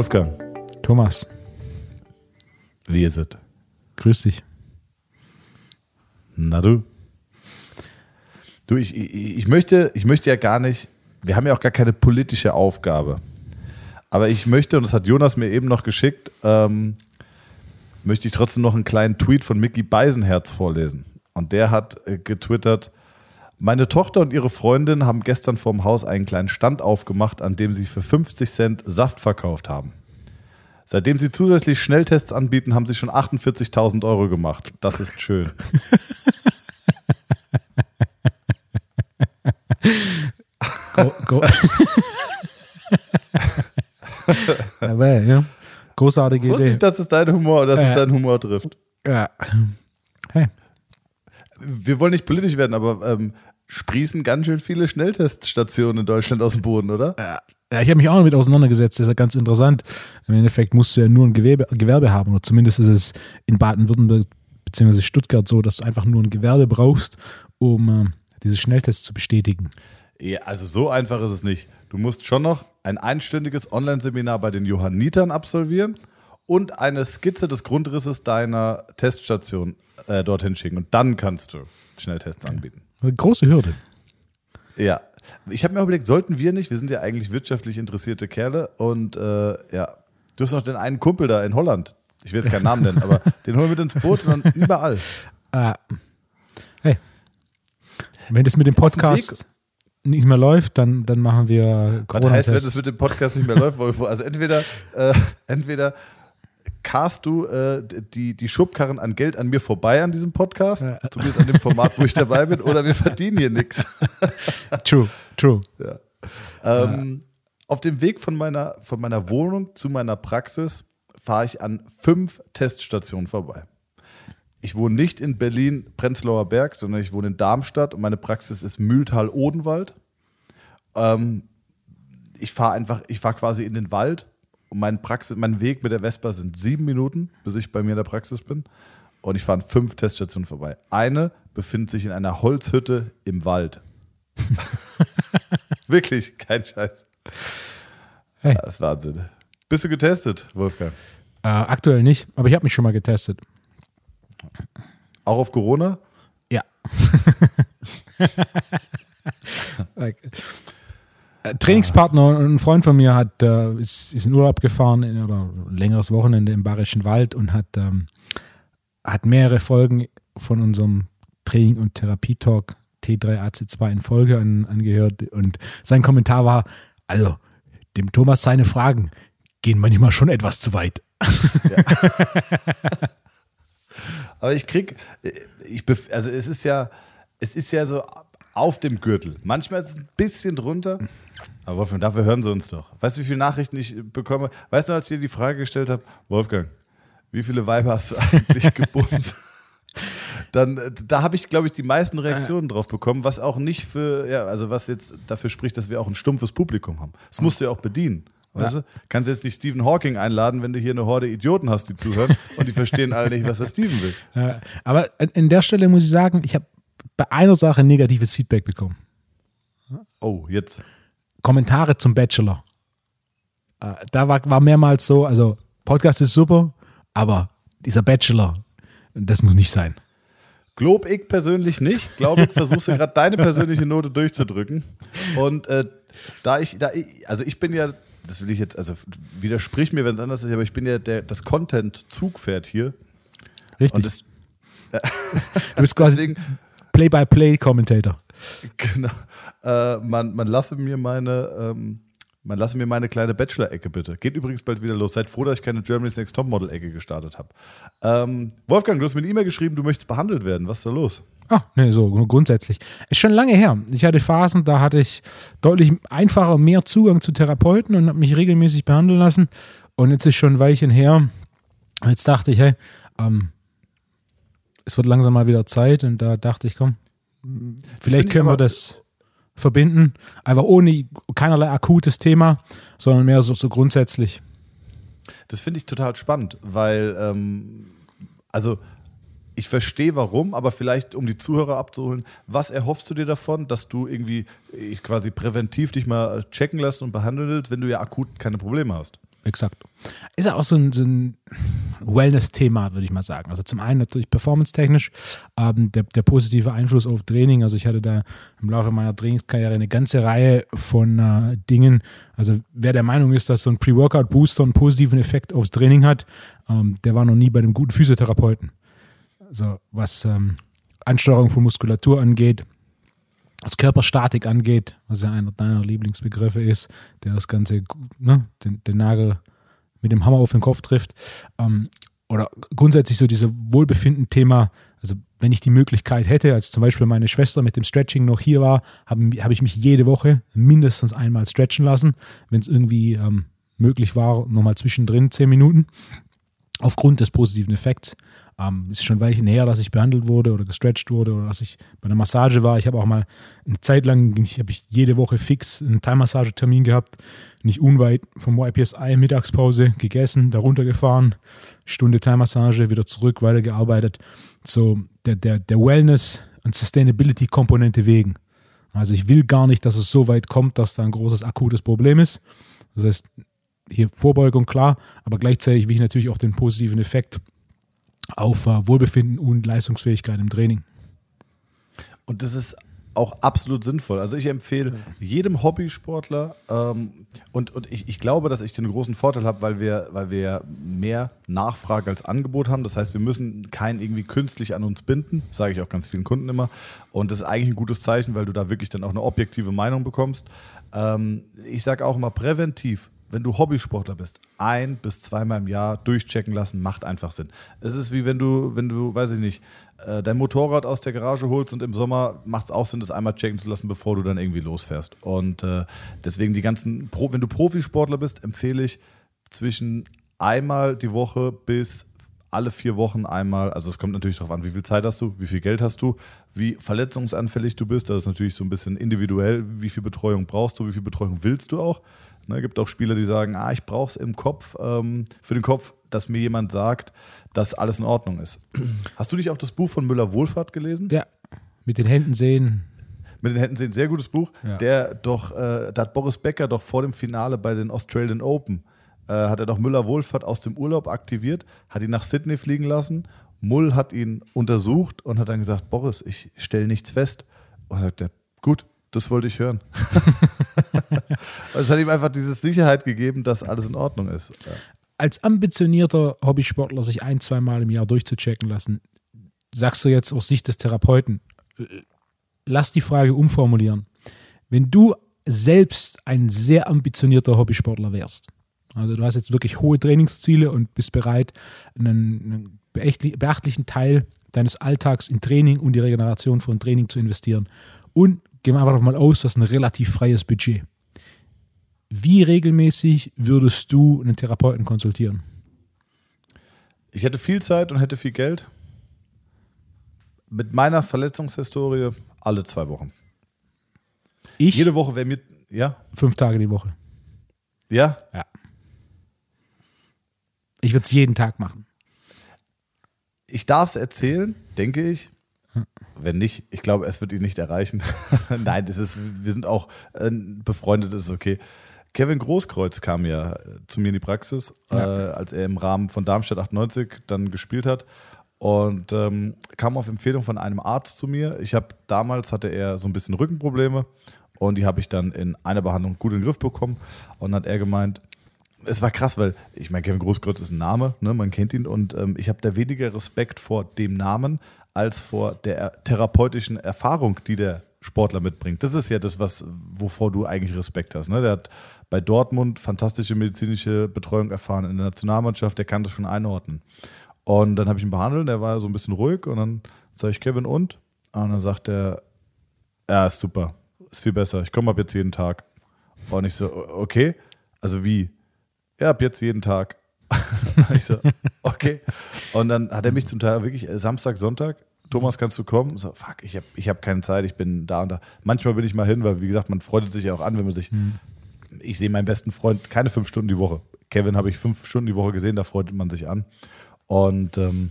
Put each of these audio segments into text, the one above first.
Wolfgang, Thomas, wie ist es? grüß dich. Na du? Du, ich, ich, möchte, ich möchte ja gar nicht, wir haben ja auch gar keine politische Aufgabe. Aber ich möchte, und das hat Jonas mir eben noch geschickt, ähm, möchte ich trotzdem noch einen kleinen Tweet von Mickey Beisenherz vorlesen. Und der hat äh, getwittert, meine Tochter und ihre Freundin haben gestern vorm Haus einen kleinen Stand aufgemacht, an dem sie für 50 Cent Saft verkauft haben. Seitdem sie zusätzlich Schnelltests anbieten, haben sie schon 48.000 Euro gemacht. Das ist schön. Go, go. Aber, ja. Großartige Wusste Idee. ich, dass es dein Humor, dass es Ja. deinen Humor trifft. Ja. Hey, Wir wollen nicht politisch werden, aber ähm, sprießen ganz schön viele Schnellteststationen in Deutschland aus dem Boden, oder? ja, ich habe mich auch damit auseinandergesetzt. Das ist ja ganz interessant. Im Endeffekt musst du ja nur ein Gewerbe, Gewerbe haben. Oder zumindest ist es in Baden-Württemberg bzw. Stuttgart so, dass du einfach nur ein Gewerbe brauchst, um äh, diese Schnelltests zu bestätigen. Ja, also so einfach ist es nicht. Du musst schon noch ein einstündiges Online-Seminar bei den Johannitern absolvieren und eine Skizze des Grundrisses deiner Teststation äh, dorthin schicken. Und dann kannst du Schnelltests anbieten. Eine große Hürde. Ja. Ich habe mir auch überlegt, sollten wir nicht, wir sind ja eigentlich wirtschaftlich interessierte Kerle und äh, ja, du hast noch den einen Kumpel da in Holland. Ich will jetzt keinen Namen nennen, aber den holen wir mit ins Boot und dann überall. Ah. Hey. Wenn das mit dem Podcast nicht mehr läuft, dann, dann machen wir Was heißt, wenn es Corona-Tests. mit dem Podcast nicht mehr läuft, Wolfo? Also entweder, äh, entweder cast du äh, die, die Schubkarren an Geld an mir vorbei an diesem Podcast, Ja. zumindest an dem Format, wo ich dabei bin, oder wir verdienen hier nichts. True, true. Ähm, Auf dem Weg von meiner, von meiner Wohnung zu meiner Praxis fahre ich an fünf Teststationen vorbei. Ich wohne nicht in Berlin-Prenzlauer Berg, sondern ich wohne in Darmstadt und meine Praxis ist Mühltal-Odenwald. Ähm, ich fahre einfach, ich fahre quasi in den Wald und mein, Praxis, mein Weg mit der Vespa sind sieben Minuten, bis ich bei mir in der Praxis bin. Und ich fahre an fünf Teststationen vorbei. Eine befindet sich in einer Holzhütte im Wald. Wirklich, kein Scheiß. Hey. Das ist Wahnsinn. Bist du getestet, Wolfgang? Äh, aktuell nicht, aber ich habe mich schon mal getestet. Auch auf Corona? Ja. Äh, Trainingspartner und ein Freund von mir hat, äh, ist, ist in Urlaub gefahren in, oder ein längeres Wochenende im Bayerischen Wald und hat, ähm, hat mehrere Folgen von unserem Training- und Therapietalk T3AC2 in Folge an, angehört. Und sein Kommentar war, also dem Thomas seine Fragen gehen manchmal schon etwas zu weit. Aber ich krieg, ich, bef- also es ist ja, es ist ja so auf dem Gürtel. Manchmal ist es ein bisschen drunter. Aber Wolfgang, dafür hören sie uns doch. Weißt du, wie viele Nachrichten ich bekomme? Weißt du, als ich dir die Frage gestellt habe, Wolfgang, wie viele Weiber hast du eigentlich gebumst? Dann, äh, da habe ich, glaube ich, die meisten Reaktionen drauf bekommen, was auch nicht für, ja, also was jetzt dafür spricht, dass wir auch ein stumpfes Publikum haben. Das musst du ja auch bedienen. Weißt du? Kannst jetzt nicht Stephen Hawking einladen, wenn du hier eine Horde Idioten hast, die zuhören und die verstehen alle nicht, was der Steven will. Ja, aber an der Stelle muss ich sagen, ich habe bei einer Sache negatives Feedback bekommen. Oh, jetzt. Kommentare zum Bachelor. Äh, Da war, war mehrmals so, also Podcast ist super, aber dieser Bachelor, das muss nicht sein. Glob ich persönlich nicht. Glaube ich, versuchst du gerade deine persönliche Note durchzudrücken. Und äh, da ich, da ich, also ich bin ja, das will ich jetzt, also widersprich mir, wenn es anders ist, aber ich bin ja der, das Content-Zugpferd hier. Richtig. Und das, du bist quasi deswegen, Play-by-Play-Commentator. genau, äh, man, man lasse mir meine, ähm, man lasse mir meine kleine Bachelor-Ecke bitte. Geht übrigens bald wieder los. Seid froh, dass ich keine Germany's Next Topmodel-Ecke gestartet habe. Ähm, Wolfgang, du hast mir eine E-Mail geschrieben, du möchtest behandelt werden. Was ist da los? Ah, nee, so grundsätzlich. Ist schon lange her. Ich hatte Phasen, da hatte ich deutlich einfacher mehr Zugang zu Therapeuten und habe mich regelmäßig behandeln lassen. Und jetzt ist schon ein Weilchen her. Jetzt dachte ich, hey, ähm, es wird langsam mal wieder Zeit. Und da dachte ich, komm, vielleicht ich können wir das verbinden. Einfach ohne keinerlei akutes Thema, sondern mehr so, so grundsätzlich. Das finde ich total spannend, weil, ähm, also ich verstehe warum, aber vielleicht, um die Zuhörer abzuholen, was erhoffst du dir davon, dass du irgendwie ich quasi präventiv dich mal checken lässt und behandeln willst, wenn du ja akut keine Probleme hast? Exakt. Ist ja auch so ein, so ein Wellness-Thema, würde ich mal sagen. Also zum einen natürlich performance-technisch, ähm, der, der, positive Einfluss auf Training. Also ich hatte da im Laufe meiner Trainingskarriere eine ganze Reihe von äh, Dingen. Also wer der Meinung ist, dass so ein Pre-Workout-Booster einen positiven Effekt aufs Training hat, ähm, der war noch nie bei einem guten Physiotherapeuten. Also was ähm, Ansteuerung von Muskulatur angeht, was Körperstatik angeht, was ja einer deiner Lieblingsbegriffe ist, der das Ganze, ne, den, den Nagel mit dem Hammer auf den Kopf trifft. Ähm, oder grundsätzlich so dieses Wohlbefinden-Thema, also wenn ich die Möglichkeit hätte, als zum Beispiel meine Schwester mit dem Stretching noch hier war, habe hab ich mich jede Woche mindestens einmal stretchen lassen, wenn es irgendwie ähm, möglich war, nochmal zwischendrin zehn Minuten, aufgrund des positiven Effekts. Ähm, ist schon Weilchen her, dass ich behandelt wurde oder gestretched wurde oder dass ich bei einer Massage war. Ich habe auch mal eine Zeit lang, habe ich jede Woche fix einen Thai-Massagetermin gehabt, nicht unweit vom YPSI, Mittagspause gegessen, darunter gefahren, Stunde Thai-Massage, wieder zurück, weitergearbeitet. So der, der, der Wellness- und Sustainability-Komponente wegen. Also ich will gar nicht, dass es so weit kommt, dass da ein großes akutes Problem ist. Das heißt, hier Vorbeugung klar, aber gleichzeitig will ich natürlich auch den positiven Effekt auf äh, Wohlbefinden und Leistungsfähigkeit im Training. Und das ist auch absolut sinnvoll. Also ich empfehle jedem Hobbysportler ähm, und, und ich, ich glaube, dass ich den großen Vorteil habe, weil wir, weil wir mehr Nachfrage als Angebot haben. Das heißt, wir müssen keinen irgendwie künstlich an uns binden, sage ich auch ganz vielen Kunden immer. Und das ist eigentlich ein gutes Zeichen, weil du da wirklich dann auch eine objektive Meinung bekommst. Ähm, ich sage auch immer präventiv wenn du Hobbysportler bist, ein bis zweimal im Jahr durchchecken lassen, macht einfach Sinn. Es ist wie wenn du, wenn du, weiß ich nicht, äh, dein Motorrad aus der Garage holst und im Sommer macht es auch Sinn, das einmal checken zu lassen, bevor du dann irgendwie losfährst. Und äh, deswegen die ganzen, wenn du Profisportler bist, empfehle ich zwischen einmal die Woche bis alle vier Wochen einmal, also es kommt natürlich darauf an, wie viel Zeit hast du, wie viel Geld hast du, wie verletzungsanfällig du bist, das ist natürlich so ein bisschen individuell, wie viel Betreuung brauchst du, wie viel Betreuung willst du auch. Ne, gibt auch Spieler, die sagen, ah, ich brauche es im Kopf, ähm, für den Kopf, dass mir jemand sagt, dass alles in Ordnung ist. Hast du nicht auch das Buch von Müller-Wohlfahrt gelesen? Ja, mit den Händen sehen. Mit den Händen sehen, sehr gutes Buch. Ja. Der doch, äh, da hat Boris Becker doch vor dem Finale bei den Australian Open, äh, hat er doch Müller-Wohlfahrt aus dem Urlaub aktiviert, hat ihn nach Sydney fliegen lassen. Mull hat ihn untersucht und hat dann gesagt, Boris, ich stelle nichts fest. Und sagt er, gut, das wollte ich hören. es hat ihm einfach diese Sicherheit gegeben, dass alles in Ordnung ist. Als ambitionierter Hobbysportler sich ein, zwei Mal im Jahr durchzuchecken lassen, sagst du jetzt aus Sicht des Therapeuten, lass die Frage umformulieren. Wenn du selbst ein sehr ambitionierter Hobbysportler wärst, also du hast jetzt wirklich hohe Trainingsziele und bist bereit, einen, einen beachtlichen Teil deines Alltags in Training und die Regeneration von Training zu investieren und gehen wir einfach mal aus, das ist ein relativ freies Budget. Wie regelmäßig würdest du einen Therapeuten konsultieren? Ich hätte viel Zeit und hätte viel Geld. Mit meiner Verletzungshistorie alle zwei Wochen. Ich? Jede Woche wäre mir, ja? Fünf Tage die Woche. Ja? Ja. Ich würde es jeden Tag machen. Ich darf es erzählen, denke ich. Wenn nicht, ich glaube, es wird ihn nicht erreichen. Nein, das ist, wir sind auch äh, befreundet, ist okay. Kevin Großkreuz kam ja zu mir in die Praxis, ja. äh, als er im Rahmen von Darmstadt 98 dann gespielt hat und ähm, kam auf Empfehlung von einem Arzt zu mir. Ich habe damals hatte er so ein bisschen Rückenprobleme und die habe ich dann in einer Behandlung gut in den Griff bekommen und hat er gemeint, es war krass, weil ich meine, Kevin Großkreuz ist ein Name, ne, man kennt ihn und ähm, ich habe da weniger Respekt vor dem Namen als vor der therapeutischen Erfahrung, die der Sportler mitbringt. Das ist ja das, was, wovor du eigentlich Respekt hast. Ne? Der hat bei Dortmund fantastische medizinische Betreuung erfahren in der Nationalmannschaft, der kann das schon einordnen. Und dann habe ich ihn behandelt, der war so ein bisschen ruhig und dann sage ich Kevin und? Und dann sagt er, ja, ist super, ist viel besser, ich komme ab jetzt jeden Tag. Und ich so, okay, also wie? Ja, ab jetzt jeden Tag. ich so, okay. Und dann hat er mich zum Teil wirklich äh, Samstag, Sonntag, Thomas, kannst du kommen? So, fuck, ich habe ich hab keine Zeit, ich bin da und da. Manchmal bin ich mal hin, weil, wie gesagt, man freut sich ja auch an, wenn man sich. Mhm. Ich sehe meinen besten Freund keine fünf Stunden die Woche. Kevin habe ich fünf Stunden die Woche gesehen, da freut man sich an. Und ähm,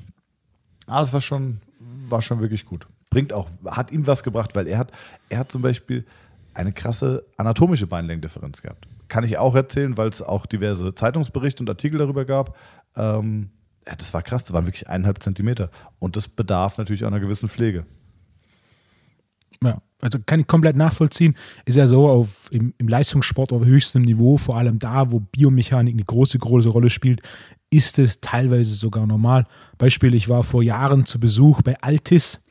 ah, das war schon, war schon wirklich gut. Bringt auch, hat ihm was gebracht, weil er hat, er hat zum Beispiel eine krasse anatomische Beinlängendifferenz gehabt kann ich auch erzählen, weil es auch diverse Zeitungsberichte und Artikel darüber gab. Ähm, ja, das war krass, das waren wirklich eineinhalb Zentimeter. Und das bedarf natürlich einer gewissen Pflege. Ja, also kann ich komplett nachvollziehen. Ist ja so auf, im, im Leistungssport auf höchstem Niveau, vor allem da, wo Biomechanik eine große, große Rolle spielt, ist es teilweise sogar normal. Beispiel, ich war vor Jahren zu Besuch bei Altis.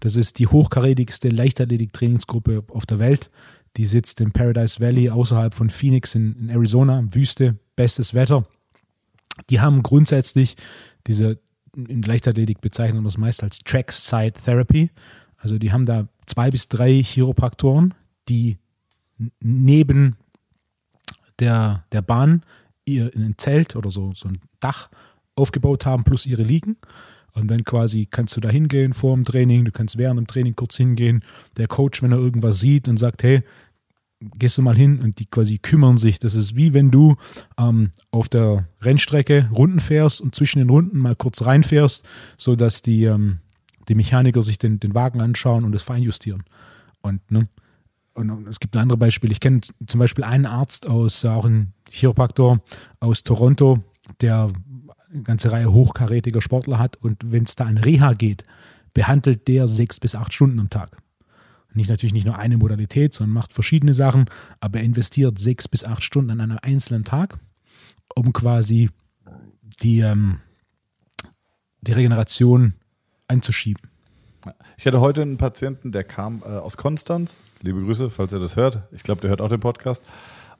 Das ist die hochkarätigste Leichtathletik-Trainingsgruppe auf der Welt. Die sitzt im Paradise Valley außerhalb von Phoenix in, in Arizona, Wüste, bestes Wetter. Die haben grundsätzlich diese, in Leichtathletik bezeichnen wir das meist als Trackside Therapy. Also die haben da zwei bis drei Chiropraktoren, die neben der, der Bahn ihr in ein Zelt oder so, so ein Dach aufgebaut haben, plus ihre Liegen. Und dann quasi kannst du da hingehen vor dem Training, du kannst während dem Training kurz hingehen. Der Coach, wenn er irgendwas sieht und sagt, hey, gehst du mal hin und die quasi kümmern sich. Das ist wie wenn du ähm, auf der Rennstrecke Runden fährst und zwischen den Runden mal kurz reinfährst, sodass die, ähm, die Mechaniker sich den, den Wagen anschauen und es feinjustieren. Und, ne, und es gibt ein anderes Beispiel. Ich kenne zum Beispiel einen Arzt aus, auch ein Chiropraktor aus Toronto, der eine ganze Reihe hochkarätiger Sportler hat und wenn es da an Reha geht, behandelt der sechs bis acht Stunden am Tag. Nicht natürlich nicht nur eine Modalität, sondern macht verschiedene Sachen, aber er investiert sechs bis acht Stunden an einem einzelnen Tag, um quasi die, ähm, die Regeneration anzuschieben. Ich hatte heute einen Patienten, der kam äh, aus Konstanz. Liebe Grüße, falls er das hört. Ich glaube, der hört auch den Podcast.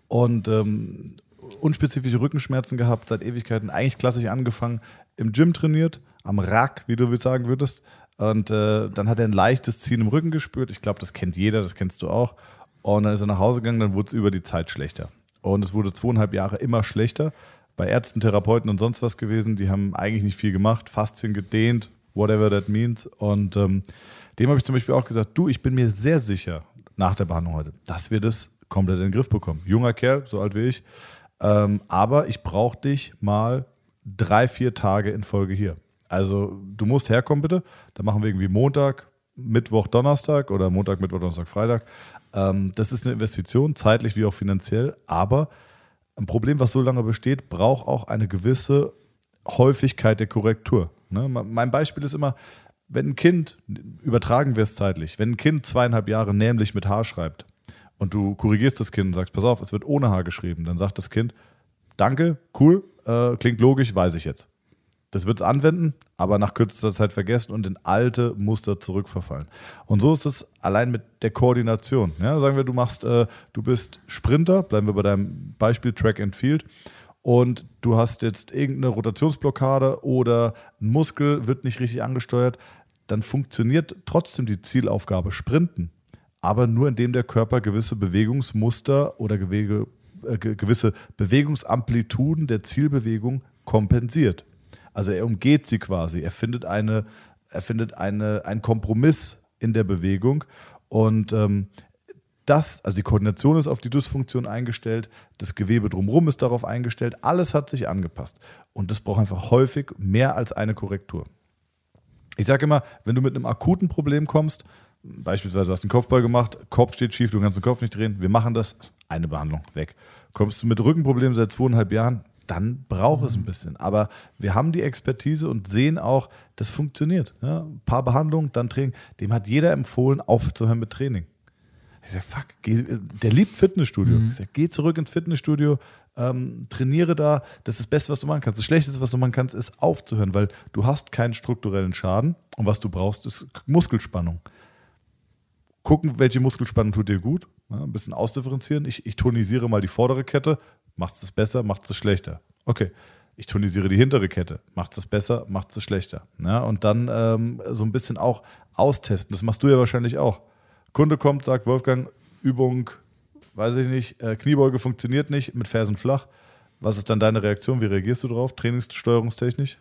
Und ähm, unspezifische Rückenschmerzen gehabt, seit Ewigkeiten, eigentlich klassisch angefangen, im Gym trainiert, am Rack, wie du sagen würdest. Und äh, dann hat er ein leichtes Ziehen im Rücken gespürt. Ich glaube, das kennt jeder, das kennst du auch. Und dann ist er nach Hause gegangen, dann wurde es über die Zeit schlechter. Und es wurde zweieinhalb Jahre immer schlechter. Bei Ärzten, Therapeuten und sonst was gewesen, die haben eigentlich nicht viel gemacht, Faszien gedehnt, whatever that means. Und ähm, dem habe ich zum Beispiel auch gesagt, du, ich bin mir sehr sicher nach der Behandlung heute, dass wir das komplett in den Griff bekommen. Junger Kerl, so alt wie ich, ähm, aber ich brauche dich mal drei, vier Tage in Folge hier. Also du musst herkommen bitte. Da machen wir irgendwie Montag, Mittwoch, Donnerstag oder Montag, Mittwoch, Donnerstag, Freitag. Ähm, das ist eine Investition, zeitlich wie auch finanziell. Aber ein Problem, was so lange besteht, braucht auch eine gewisse Häufigkeit der Korrektur. Ne? Mein Beispiel ist immer, wenn ein Kind, übertragen wir es zeitlich, wenn ein Kind zweieinhalb Jahre nämlich mit H schreibt, und du korrigierst das Kind und sagst, pass auf, es wird ohne H geschrieben, dann sagt das Kind, danke, cool, äh, klingt logisch, weiß ich jetzt. Das wird es anwenden, aber nach kürzester Zeit vergessen und in alte Muster zurückverfallen. Und so ist es allein mit der Koordination. Ja, sagen wir, du machst, äh, du bist Sprinter, bleiben wir bei deinem Beispiel Track and Field, und du hast jetzt irgendeine Rotationsblockade oder ein Muskel wird nicht richtig angesteuert, dann funktioniert trotzdem die Zielaufgabe Sprinten aber nur indem der Körper gewisse Bewegungsmuster oder gewege, äh, gewisse Bewegungsamplituden der Zielbewegung kompensiert. Also er umgeht sie quasi, er findet, eine, er findet eine, einen Kompromiss in der Bewegung und ähm, das, also die Koordination ist auf die Dysfunktion eingestellt, das Gewebe drumherum ist darauf eingestellt, alles hat sich angepasst. Und das braucht einfach häufig mehr als eine Korrektur. Ich sage immer, wenn du mit einem akuten Problem kommst, Beispielsweise du hast einen Kopfball gemacht, Kopf steht schief, du kannst den Kopf nicht drehen. Wir machen das, eine Behandlung, weg. Kommst du mit Rückenproblemen seit zweieinhalb Jahren, dann braucht es ein bisschen. Aber wir haben die Expertise und sehen auch, das funktioniert. Ja, ein paar Behandlungen, dann Training. Dem hat jeder empfohlen, aufzuhören mit Training. Ich sage, fuck, geh, der liebt Fitnessstudio. Mhm. Ich sage, geh zurück ins Fitnessstudio, ähm, trainiere da. Das ist das Beste, was du machen kannst. Das Schlechteste, was du machen kannst, ist aufzuhören, weil du hast keinen strukturellen Schaden und was du brauchst, ist Muskelspannung gucken, welche Muskelspannung tut dir gut. Ja, ein bisschen ausdifferenzieren. Ich, ich tonisiere mal die vordere Kette. Macht es besser, macht es schlechter. Okay. Ich tonisiere die hintere Kette. Macht es besser, macht es schlechter. Ja, und dann ähm, so ein bisschen auch austesten. Das machst du ja wahrscheinlich auch. Kunde kommt, sagt Wolfgang, Übung, weiß ich nicht, äh, Kniebeuge funktioniert nicht, mit Fersen flach. Was ist dann deine Reaktion? Wie reagierst du drauf? Trainingssteuerungstechnisch?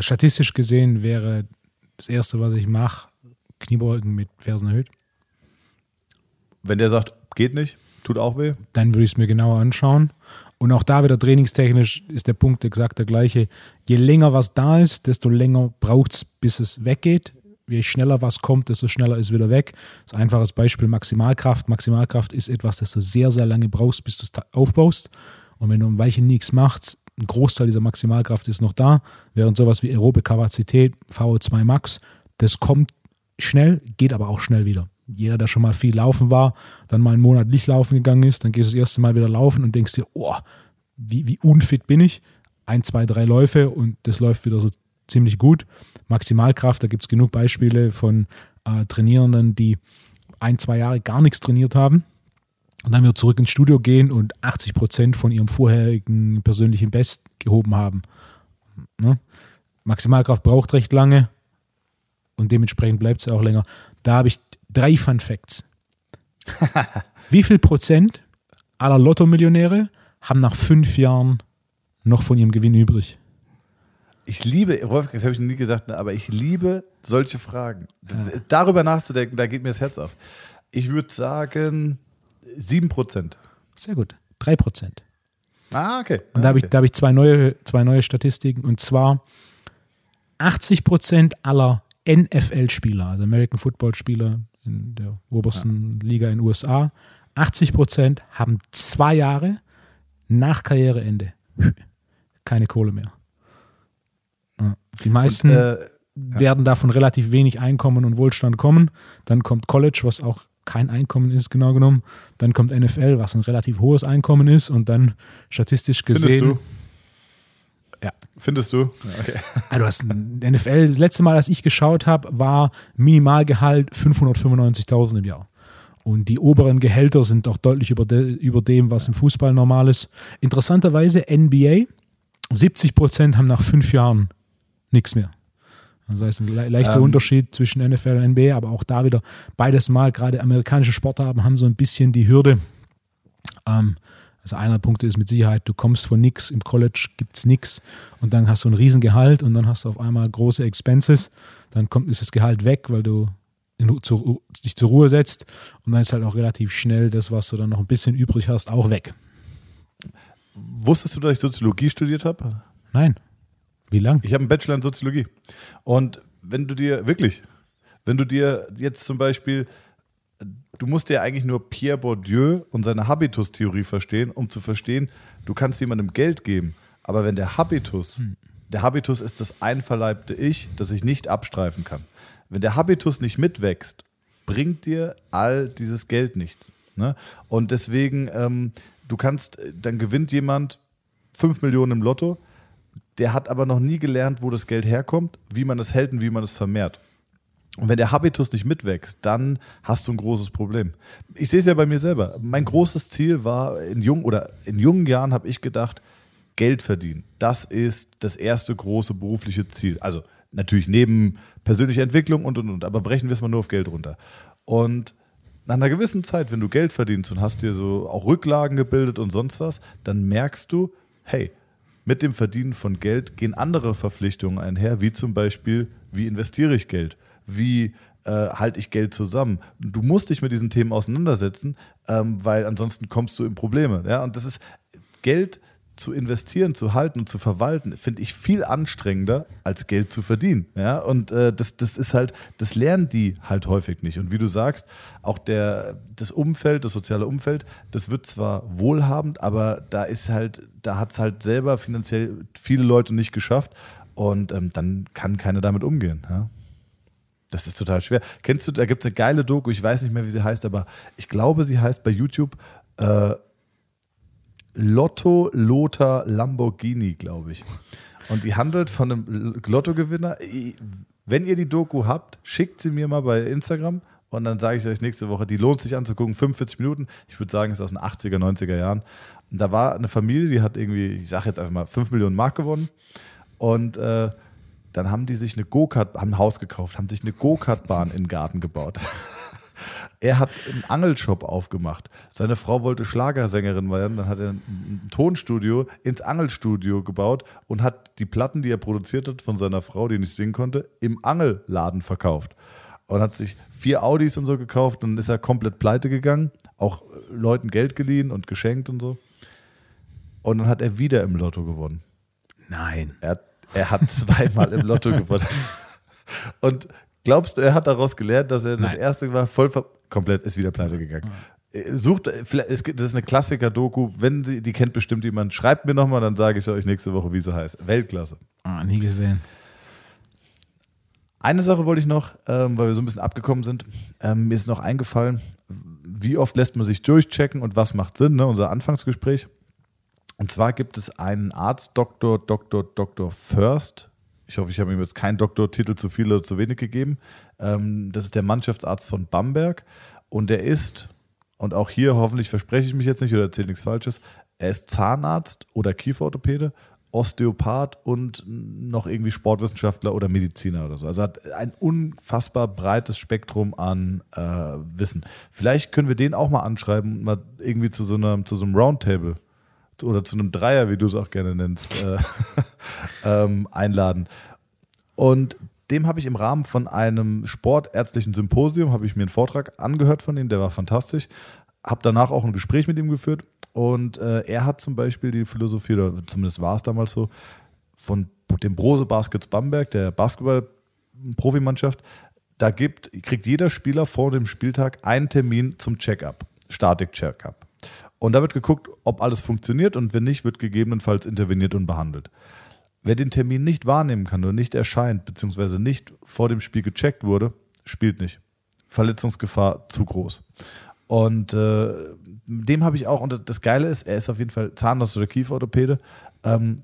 Statistisch gesehen wäre das Erste, was ich mache, Kniebeugen mit Fersen erhöht. Wenn der sagt, geht nicht, tut auch weh? Dann würde ich es mir genauer anschauen. Und auch da wieder trainingstechnisch ist der Punkt exakt der gleiche. Je länger was da ist, desto länger braucht es, bis es weggeht. je schneller was kommt, desto schneller ist wieder weg. Das ein einfaches Beispiel Maximalkraft. Maximalkraft ist etwas, das du sehr, sehr lange brauchst, bis du es aufbaust. Und wenn du ein Weilchen nichts machst, ein Großteil dieser Maximalkraft ist noch da, während sowas wie aerobe Kapazität, VO2 Max, das kommt schnell, geht aber auch schnell wieder. Jeder, der schon mal viel laufen war, dann mal einen Monat nicht laufen gegangen ist, dann gehst du das erste Mal wieder laufen und denkst dir, oh, wie, wie unfit bin ich? Ein, zwei, drei Läufe und das läuft wieder so ziemlich gut. Maximalkraft, da gibt es genug Beispiele von äh, Trainierenden, die ein, zwei Jahre gar nichts trainiert haben und dann wieder zurück ins Studio gehen und 80 Prozent von ihrem vorherigen persönlichen Best gehoben haben. Ne? Maximalkraft braucht recht lange und dementsprechend bleibt es auch länger. Da habe ich drei Fun Facts. Wie viel Prozent aller Lotto-Millionäre haben nach fünf Jahren noch von ihrem Gewinn übrig? Ich liebe, Wolfgang, das habe ich noch nie gesagt, ne, aber ich liebe solche Fragen. Ja. Darüber nachzudenken, da geht mir das Herz auf. Ich würde sagen 7%. Sehr gut. 3%. Ah, okay. Und da ah, habe ich, hab ich zwei, neue, zwei neue Statistiken. Und zwar 80% aller NFL-Spieler, also American Football-Spieler in der obersten ja. Liga in den USA, 80% haben zwei Jahre nach Karriereende keine Kohle mehr. Die meisten und, äh, werden davon relativ wenig Einkommen und Wohlstand kommen. Dann kommt College, was auch kein Einkommen ist, genau genommen. Dann kommt NFL, was ein relativ hohes Einkommen ist. Und dann statistisch gesehen. Findest du? Ja. Findest du? Okay. Also, hast NFL, das letzte Mal, als ich geschaut habe, war Minimalgehalt 595.000 im Jahr. Und die oberen Gehälter sind auch deutlich über, de, über dem, was im Fußball normal ist. Interessanterweise NBA, 70 Prozent haben nach fünf Jahren nichts mehr. Also das heißt ein leichter ähm, Unterschied zwischen NFL und NBA, aber auch da wieder beides Mal, gerade amerikanische Sportarten haben so ein bisschen die Hürde. Ähm, also einer der Punkte ist mit Sicherheit, du kommst von nichts, im College gibt es nichts und dann hast du ein Riesengehalt und dann hast du auf einmal große Expenses, dann kommt ist das Gehalt weg, weil du in, zu, dich zur Ruhe setzt und dann ist halt auch relativ schnell das, was du dann noch ein bisschen übrig hast, auch weg. Wusstest du, dass ich Soziologie studiert habe? Nein. Wie lang? Ich habe einen Bachelor in Soziologie. Und wenn du dir, wirklich, wenn du dir jetzt zum Beispiel, du musst ja eigentlich nur Pierre Bourdieu und seine Habitus-Theorie verstehen, um zu verstehen, du kannst jemandem Geld geben, aber wenn der Habitus, hm. der Habitus ist das einverleibte Ich, das ich nicht abstreifen kann. Wenn der Habitus nicht mitwächst, bringt dir all dieses Geld nichts. Ne? Und deswegen, ähm, du kannst, dann gewinnt jemand 5 Millionen im Lotto, der hat aber noch nie gelernt, wo das Geld herkommt, wie man es hält und wie man es vermehrt. Und wenn der Habitus nicht mitwächst, dann hast du ein großes Problem. Ich sehe es ja bei mir selber. Mein großes Ziel war in jung oder in jungen Jahren habe ich gedacht, Geld verdienen. Das ist das erste große berufliche Ziel. Also natürlich neben persönlicher Entwicklung und und und, aber brechen wir es mal nur auf Geld runter. Und nach einer gewissen Zeit, wenn du Geld verdienst und hast dir so auch Rücklagen gebildet und sonst was, dann merkst du, hey, mit dem Verdienen von Geld gehen andere Verpflichtungen einher, wie zum Beispiel, wie investiere ich Geld? Wie äh, halte ich Geld zusammen? Du musst dich mit diesen Themen auseinandersetzen, ähm, weil ansonsten kommst du in Probleme. Ja? Und das ist Geld zu investieren, zu halten und zu verwalten, finde ich viel anstrengender, als Geld zu verdienen. Ja? Und äh, das, das ist halt, das lernen die halt häufig nicht. Und wie du sagst, auch der, das Umfeld, das soziale Umfeld, das wird zwar wohlhabend, aber da ist halt, da hat es halt selber finanziell viele Leute nicht geschafft und ähm, dann kann keiner damit umgehen. Ja? Das ist total schwer. Kennst du, da gibt es eine geile Doku, ich weiß nicht mehr, wie sie heißt, aber ich glaube, sie heißt bei YouTube äh, Lotto Lothar Lamborghini, glaube ich. Und die handelt von einem Lottogewinner. Wenn ihr die Doku habt, schickt sie mir mal bei Instagram und dann sage ich euch nächste Woche, die lohnt sich anzugucken, 45 Minuten. Ich würde sagen, ist aus den 80er, 90er Jahren. Und da war eine Familie, die hat irgendwie, ich sage jetzt einfach mal, 5 Millionen Mark gewonnen. Und äh, dann haben die sich eine Go-Kart, haben ein Haus gekauft, haben sich eine Go-Kart-Bahn in den Garten gebaut. Er hat einen Angelshop aufgemacht. Seine Frau wollte Schlagersängerin werden. Dann hat er ein Tonstudio ins Angelstudio gebaut und hat die Platten, die er produziert hat von seiner Frau, die nicht singen konnte, im Angelladen verkauft. Und hat sich vier Audis und so gekauft. Dann ist er komplett pleite gegangen. Auch Leuten Geld geliehen und geschenkt und so. Und dann hat er wieder im Lotto gewonnen. Nein. Er, er hat zweimal im Lotto gewonnen. Und Glaubst du, er hat daraus gelernt, dass er das Nein. erste war voll ver komplett ist wieder pleite gegangen? Äh, Sucht, äh, vielleicht- es gibt- das ist eine Klassiker-Doku, wenn sie, die kennt bestimmt jemand, schreibt mir nochmal, dann sage ich es euch nächste Woche, wie sie heißt. Weltklasse. Ah, nie gesehen. Eine Sache wollte ich noch, ähm, weil wir so ein bisschen abgekommen sind. Ähm, mir ist noch eingefallen, wie oft lässt man sich durchchecken und was macht Sinn, ne? unser Anfangsgespräch. Und zwar gibt es einen Arzt, Dr. Dr. Dr. First. Ich hoffe, ich habe ihm jetzt keinen Doktortitel zu viel oder zu wenig gegeben. Ähm, das ist der Mannschaftsarzt von Bamberg. Und er ist, und auch hier hoffentlich verspreche ich mich jetzt nicht oder erzähle nichts Falsches, er ist Zahnarzt oder Kieferorthopäde, Osteopath und noch irgendwie Sportwissenschaftler oder Mediziner oder so. Also hat ein unfassbar breites Spektrum an äh, Wissen. Vielleicht können wir den auch mal anschreiben und mal irgendwie zu so, einer, zu so einem Roundtable oder zu einem Dreier, wie du es auch gerne nennst, äh, ähm, einladen. Und dem habe ich im Rahmen von einem sportärztlichen Symposium, habe ich mir einen Vortrag angehört von ihm, der war fantastisch. Habe danach auch ein Gespräch mit ihm geführt und äh, er hat zum Beispiel die Philosophie, oder zumindest war es damals so, von dem Brose Baskets Bamberg, der Basketball-Profimannschaft, da gibt, kriegt jeder Spieler vor dem Spieltag einen Termin zum Check-up, Statik-Check-up. Und da wird geguckt, ob alles funktioniert und wenn nicht, wird gegebenenfalls interveniert und behandelt. Wer den Termin nicht wahrnehmen kann oder nicht erscheint, beziehungsweise nicht vor dem Spiel gecheckt wurde, spielt nicht. Verletzungsgefahr zu groß. Und äh, dem habe ich auch, und das Geile ist, er ist auf jeden Fall Zahnarzt oder Kieferorthopäde. Ähm,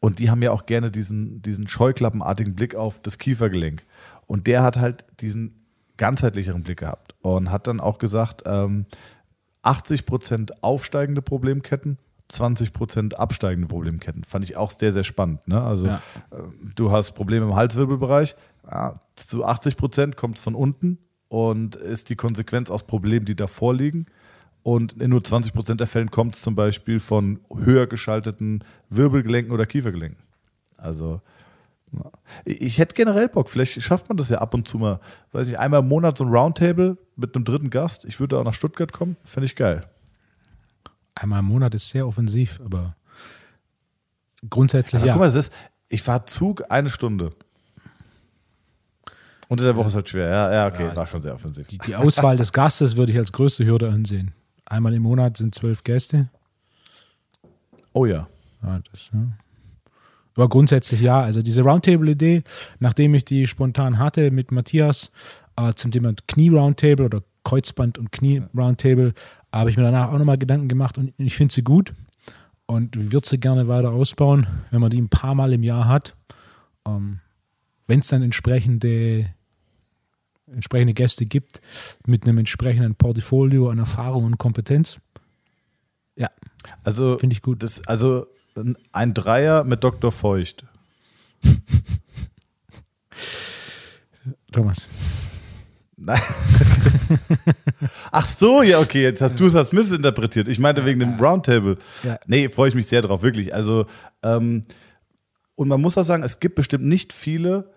und die haben ja auch gerne diesen, diesen scheuklappenartigen Blick auf das Kiefergelenk. Und der hat halt diesen ganzheitlicheren Blick gehabt und hat dann auch gesagt, ähm, 80% aufsteigende Problemketten, 20% absteigende Problemketten. Fand ich auch sehr, sehr spannend. Ne? Also Ja. äh, du hast Probleme im Halswirbelbereich, zu 80% kommt es von unten und ist die Konsequenz aus Problemen, die davor liegen. Und in nur 20% der Fällen kommt es zum Beispiel von höher geschalteten Wirbelgelenken oder Kiefergelenken. Also. Ich hätte generell Bock, vielleicht schafft man das ja ab und zu mal, weiß ich, einmal im Monat so ein Roundtable mit einem dritten Gast. Ich würde auch nach Stuttgart kommen, fände ich geil. Einmal im Monat ist sehr offensiv, aber grundsätzlich Aber ja. guck mal, ist, ich fahre Zug eine Stunde. Unter der Woche ist halt schwer. Ja, ja okay, Ja. war schon sehr offensiv. Die, die Auswahl des Gastes würde ich als größte Hürde ansehen. Einmal im Monat sind zwölf Gäste. Oh ja. Ja, das, ja. Aber grundsätzlich ja. Also diese Roundtable-Idee, nachdem ich die spontan hatte mit Matthias äh, zum Thema Knie-Roundtable oder Kreuzband- und Knie-Roundtable, habe ich mir danach auch nochmal Gedanken gemacht und ich finde sie gut und würde sie gerne weiter ausbauen, wenn man die ein paar Mal im Jahr hat. Ähm, wenn es dann entsprechende, entsprechende Gäste gibt mit einem entsprechenden Portfolio an Erfahrung und Kompetenz. Ja, Also, finde ich gut. das, also ein Dreier mit Dr. Feucht. Thomas. Nein. Ach so, ja, okay, jetzt hast du es hast missinterpretiert. Ich meinte wegen dem Roundtable. Ja. Nee, freue ich mich sehr drauf, wirklich. Also, ähm, und man muss auch sagen, es gibt bestimmt nicht viele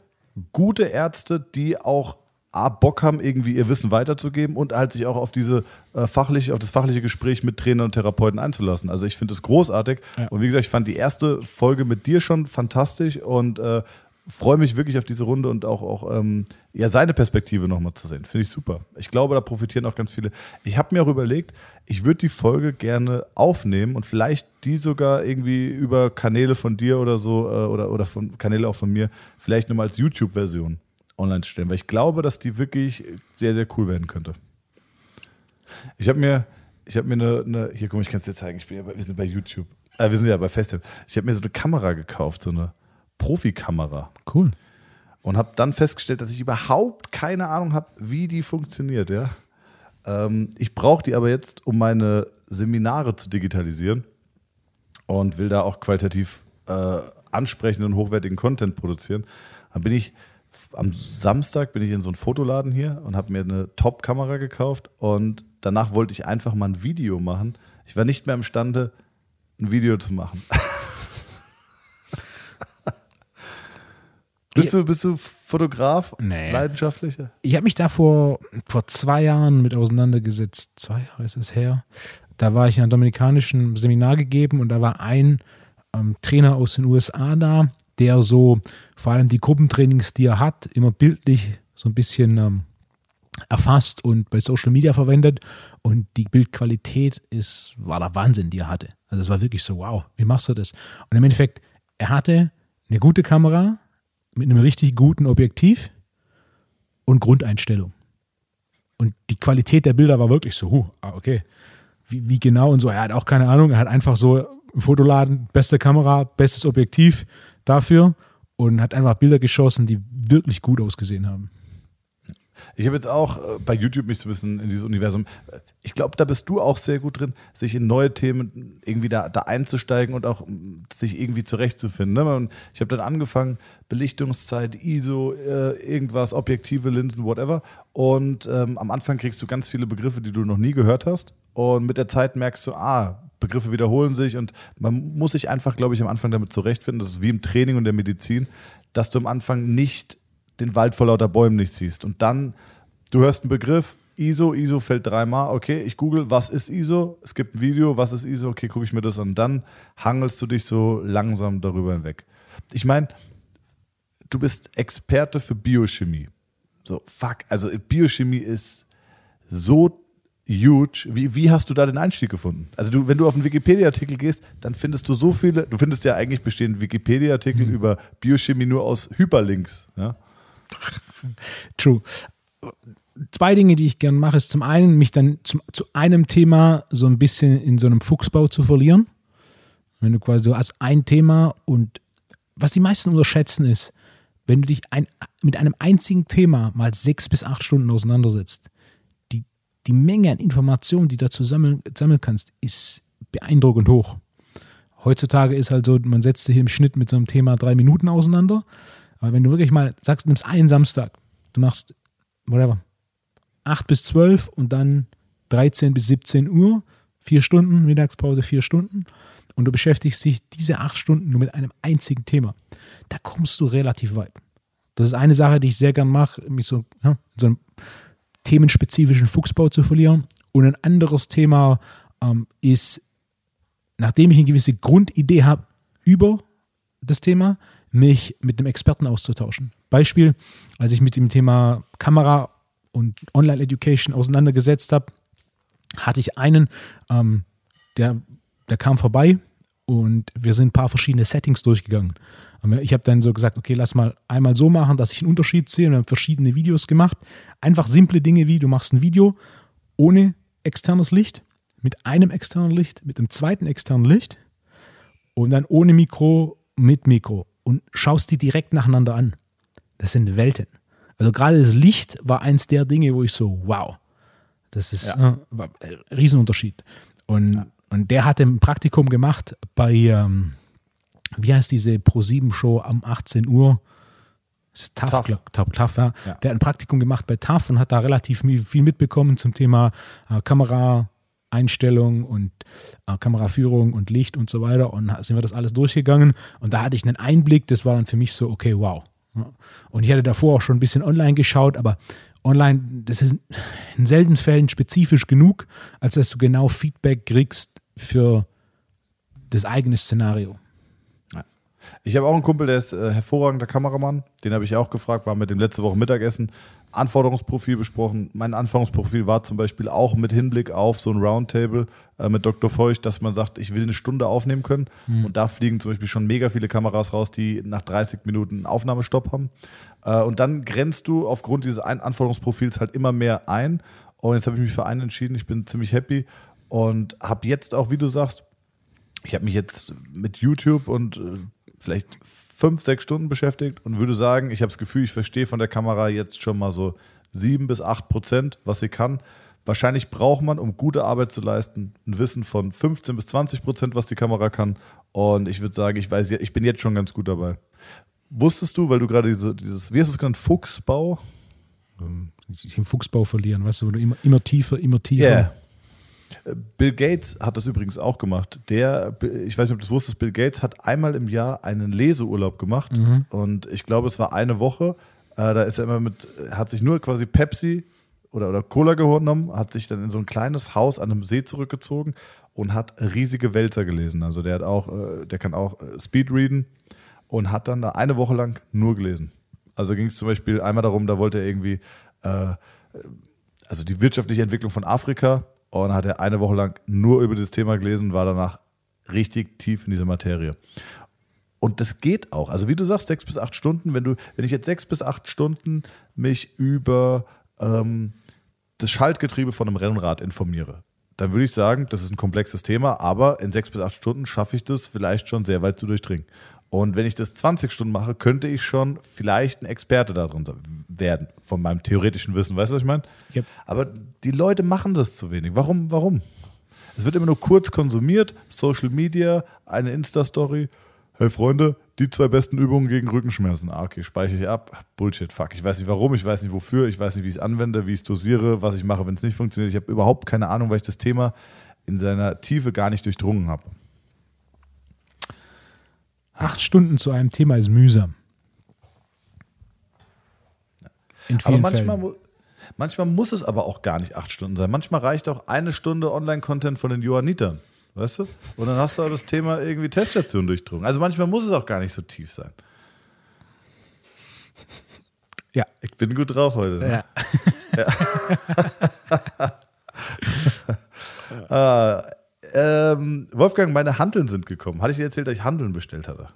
gute Ärzte, die auch A, Bock haben, irgendwie ihr Wissen weiterzugeben und halt sich auch auf diese äh, fachliche, auf das fachliche Gespräch mit Trainern und Therapeuten einzulassen. Also ich finde es großartig. Ja. Und wie gesagt, ich fand die erste Folge mit dir schon fantastisch und äh, freue mich wirklich auf diese Runde und auch, auch ähm, ja, seine Perspektive nochmal zu sehen. Finde ich super. Ich glaube, da profitieren auch ganz viele. Ich habe mir auch überlegt, ich würde die Folge gerne aufnehmen und vielleicht die sogar irgendwie über Kanäle von dir oder so äh, oder, oder von Kanäle auch von mir vielleicht nochmal als YouTube-Version online stellen, weil ich glaube, dass die wirklich sehr, sehr cool werden könnte. Ich habe mir, ich habe mir eine, eine, hier guck mal, ich kann es dir zeigen, ich bin ja bei, wir sind bei YouTube, äh, wir sind ja bei Festival. Ich habe mir so eine Kamera gekauft, so eine Profikamera Cool. und habe dann festgestellt, dass ich überhaupt keine Ahnung habe, wie die funktioniert. Ja? Ähm, ich brauche die aber jetzt, um meine Seminare zu digitalisieren und will da auch qualitativ äh, ansprechenden und hochwertigen Content produzieren. Dann bin ich am Samstag bin ich in so einen Fotoladen hier und habe mir eine Top-Kamera gekauft und danach wollte ich einfach mal ein Video machen. Ich war nicht mehr imstande, ein Video zu machen. bist, du, bist du Fotograf? Nee. Leidenschaftlicher? Ich habe mich da vor, vor zwei Jahren mit auseinandergesetzt. Zwei Jahre ist es her. Da war ich in einem dominikanischen Seminar gegeben und da war ein ähm, Trainer aus den USA da, der so vor allem die Gruppentrainings, die er hat, immer bildlich so ein bisschen ähm, erfasst und bei Social Media verwendet und die Bildqualität ist, war der Wahnsinn, die er hatte. Also es war wirklich so, wow, wie machst du das? Und im Endeffekt, er hatte eine gute Kamera mit einem richtig guten Objektiv und Grundeinstellung. Und die Qualität der Bilder war wirklich so, huh, ah, okay, wie, wie genau und so. Er hat auch keine Ahnung, er hat einfach so im Fotoladen, beste Kamera, bestes Objektiv dafür und hat einfach Bilder geschossen, die wirklich gut ausgesehen haben. Ich habe jetzt auch äh, bei YouTube mich so ein bisschen in dieses Universum. Ich glaube, da bist du auch sehr gut drin, sich in neue Themen irgendwie da, da einzusteigen und auch sich irgendwie zurechtzufinden. Ne? Ich habe dann angefangen, Belichtungszeit, ISO, äh, irgendwas, objektive Linsen, whatever. Und ähm, am Anfang kriegst du ganz viele Begriffe, die du noch nie gehört hast. Und mit der Zeit merkst du, ah, Begriffe wiederholen sich und man muss sich einfach, glaube ich, am Anfang damit zurechtfinden. Das ist wie im Training und der Medizin, dass du am Anfang nicht den Wald vor lauter Bäumen nicht siehst. Und dann, du hörst einen Begriff, ISO, ISO fällt dreimal, okay, ich google, was ist ISO? Es gibt ein Video, was ist ISO? Okay, gucke ich mir das an. Dann hangelst du dich so langsam darüber hinweg. Ich meine, du bist Experte für Biochemie. So, fuck, also Biochemie ist so huge. Wie, wie hast du da den Einstieg gefunden? Also du, wenn du auf einen Wikipedia-Artikel gehst, dann findest du so viele, du findest ja eigentlich bestehen Wikipedia-Artikel mhm. über Biochemie nur aus Hyperlinks. Ja? True. Zwei Dinge, die ich gerne mache, ist zum einen, mich dann zum, zu einem Thema so ein bisschen in so einem Fuchsbau zu verlieren. Wenn du quasi so hast ein Thema und was die meisten unterschätzen ist, wenn du dich ein, mit einem einzigen Thema mal sechs bis acht Stunden auseinandersetzt, die, Menge an Informationen, die du dazu sammeln, sammeln kannst, ist beeindruckend hoch. Heutzutage ist halt so, man setzt sich im Schnitt mit so einem Thema drei Minuten auseinander aber wenn du wirklich mal sagst, nimmst einen Samstag, du machst, whatever, 8 bis 12 und dann 13 bis 17 Uhr, vier Stunden, Mittagspause, vier Stunden und du beschäftigst dich diese acht Stunden nur mit einem einzigen Thema, da kommst du relativ weit. Das ist eine Sache, die ich sehr gern mache, mich so, ja, so themenspezifischen Fuchsbau zu verlieren. Und ein anderes Thema ähm, ist, nachdem ich eine gewisse Grundidee habe über das Thema, mich mit einem Experten auszutauschen. Beispiel, als ich mit dem Thema Kamera und Online-Education auseinandergesetzt habe, hatte ich einen, ähm, der, der kam vorbei und wir sind ein paar verschiedene Settings durchgegangen. Ich habe dann so gesagt, okay, lass mal einmal so machen, dass ich einen Unterschied sehe und wir haben verschiedene Videos gemacht. Einfach simple Dinge wie, du machst ein Video ohne externes Licht, mit einem externen Licht, mit einem zweiten externen Licht und dann ohne Mikro, mit Mikro und schaust die direkt nacheinander an. Das sind Welten. Also gerade das Licht war eins der Dinge, wo ich so, wow, das ist ja. äh, ein Riesenunterschied. Und, ja. und der hatte ein Praktikum gemacht bei, ähm, wie heißt diese Pro-7-Show am 18 Uhr? Das ist TAF, TAF, TAF ja. ja. Der hat ein Praktikum gemacht bei TAF und hat da relativ viel mitbekommen zum Thema äh, Kamera, Einstellung und äh, Kameraführung und Licht und so weiter. Und sind wir das alles durchgegangen. Und da hatte ich einen Einblick, das war dann für mich so, okay, wow. Und ich hatte davor auch schon ein bisschen online geschaut, aber online, das ist in seltenen Fällen spezifisch genug, als dass du genau Feedback kriegst für das eigene Szenario. Ich habe auch einen Kumpel, der ist äh, hervorragender Kameramann. Den habe ich auch gefragt, war mit dem letzte Woche Mittagessen. Anforderungsprofil besprochen. Mein Anforderungsprofil war zum Beispiel auch mit Hinblick auf so ein Roundtable äh, mit Dr. Feucht, dass man sagt, ich will eine Stunde aufnehmen können. Mhm. Und da fliegen zum Beispiel schon mega viele Kameras raus, die nach 30 Minuten Aufnahmestopp haben. Äh, und dann grenzt du aufgrund dieses Anforderungsprofils halt immer mehr ein. Und jetzt habe ich mich für einen entschieden. Ich bin ziemlich happy und habe jetzt auch, wie du sagst, ich habe mich jetzt mit YouTube und äh, vielleicht fünf, sechs Stunden beschäftigt und würde sagen, ich habe das Gefühl, ich verstehe von der Kamera jetzt schon mal so sieben bis acht Prozent, was sie kann. Wahrscheinlich braucht man, um gute Arbeit zu leisten, ein Wissen von 15 bis 20 Prozent, was die Kamera kann. Und ich würde sagen, ich weiß, ich bin jetzt schon ganz gut dabei. Wusstest du, weil du gerade diese, dieses, wie hast du es genannt, Fuchsbau? Sich im Fuchsbau verlieren, weißt du immer, immer tiefer, immer tiefer. Yeah. Bill Gates hat das übrigens auch gemacht. Der, ich weiß nicht, ob du das wusstest, Bill Gates hat einmal im Jahr einen Leseurlaub gemacht mhm. und ich glaube, es war eine Woche. Äh, da ist er immer mit, hat sich nur quasi Pepsi oder, oder Cola genommen, hat sich dann in so ein kleines Haus an einem See zurückgezogen und hat riesige Wälzer gelesen. Also der hat auch, äh, der kann auch äh, Speedreaden und hat dann da eine Woche lang nur gelesen. Also ging es zum Beispiel einmal darum, da wollte er irgendwie, äh, also die wirtschaftliche Entwicklung von Afrika und hat er eine Woche lang nur über dieses Thema gelesen und war danach richtig tief in dieser Materie. Und das geht auch. Also wie du sagst, sechs bis acht Stunden, wenn du, wenn ich jetzt sechs bis acht Stunden mich über ähm, das Schaltgetriebe von einem Rennrad informiere, dann würde ich sagen, das ist ein komplexes Thema, aber in sechs bis acht Stunden schaffe ich das vielleicht schon sehr weit zu durchdringen. Und wenn ich das 20 Stunden mache, könnte ich schon vielleicht ein Experte darin werden, von meinem theoretischen Wissen. Weißt du, was ich meine? Yep. Aber die Leute machen das zu wenig. Warum? Warum? Es wird immer nur kurz konsumiert, Social Media, eine Insta-Story. Hey Freunde, die zwei besten Übungen gegen Rückenschmerzen. Ah, okay, speichere ich ab. Bullshit, fuck. Ich weiß nicht warum, ich weiß nicht wofür, ich weiß nicht, wie ich es anwende, wie ich es dosiere, was ich mache, wenn es nicht funktioniert. Ich habe überhaupt keine Ahnung, weil ich das Thema in seiner Tiefe gar nicht durchdrungen habe. Acht Stunden zu einem Thema ist mühsam. In vielen aber manchmal, Fällen. manchmal muss es aber auch gar nicht acht Stunden sein. Manchmal reicht auch eine Stunde Online-Content von den Johannitern. Weißt du? Und dann hast du auch das Thema irgendwie Teststation durchdrungen. Also manchmal muss es auch gar nicht so tief sein. Ja. Ich bin gut drauf heute. Ne? Ja. ja. ah, ähm, Wolfgang, meine Handeln sind gekommen. Hatte ich dir erzählt, dass ich Handeln bestellt hatte?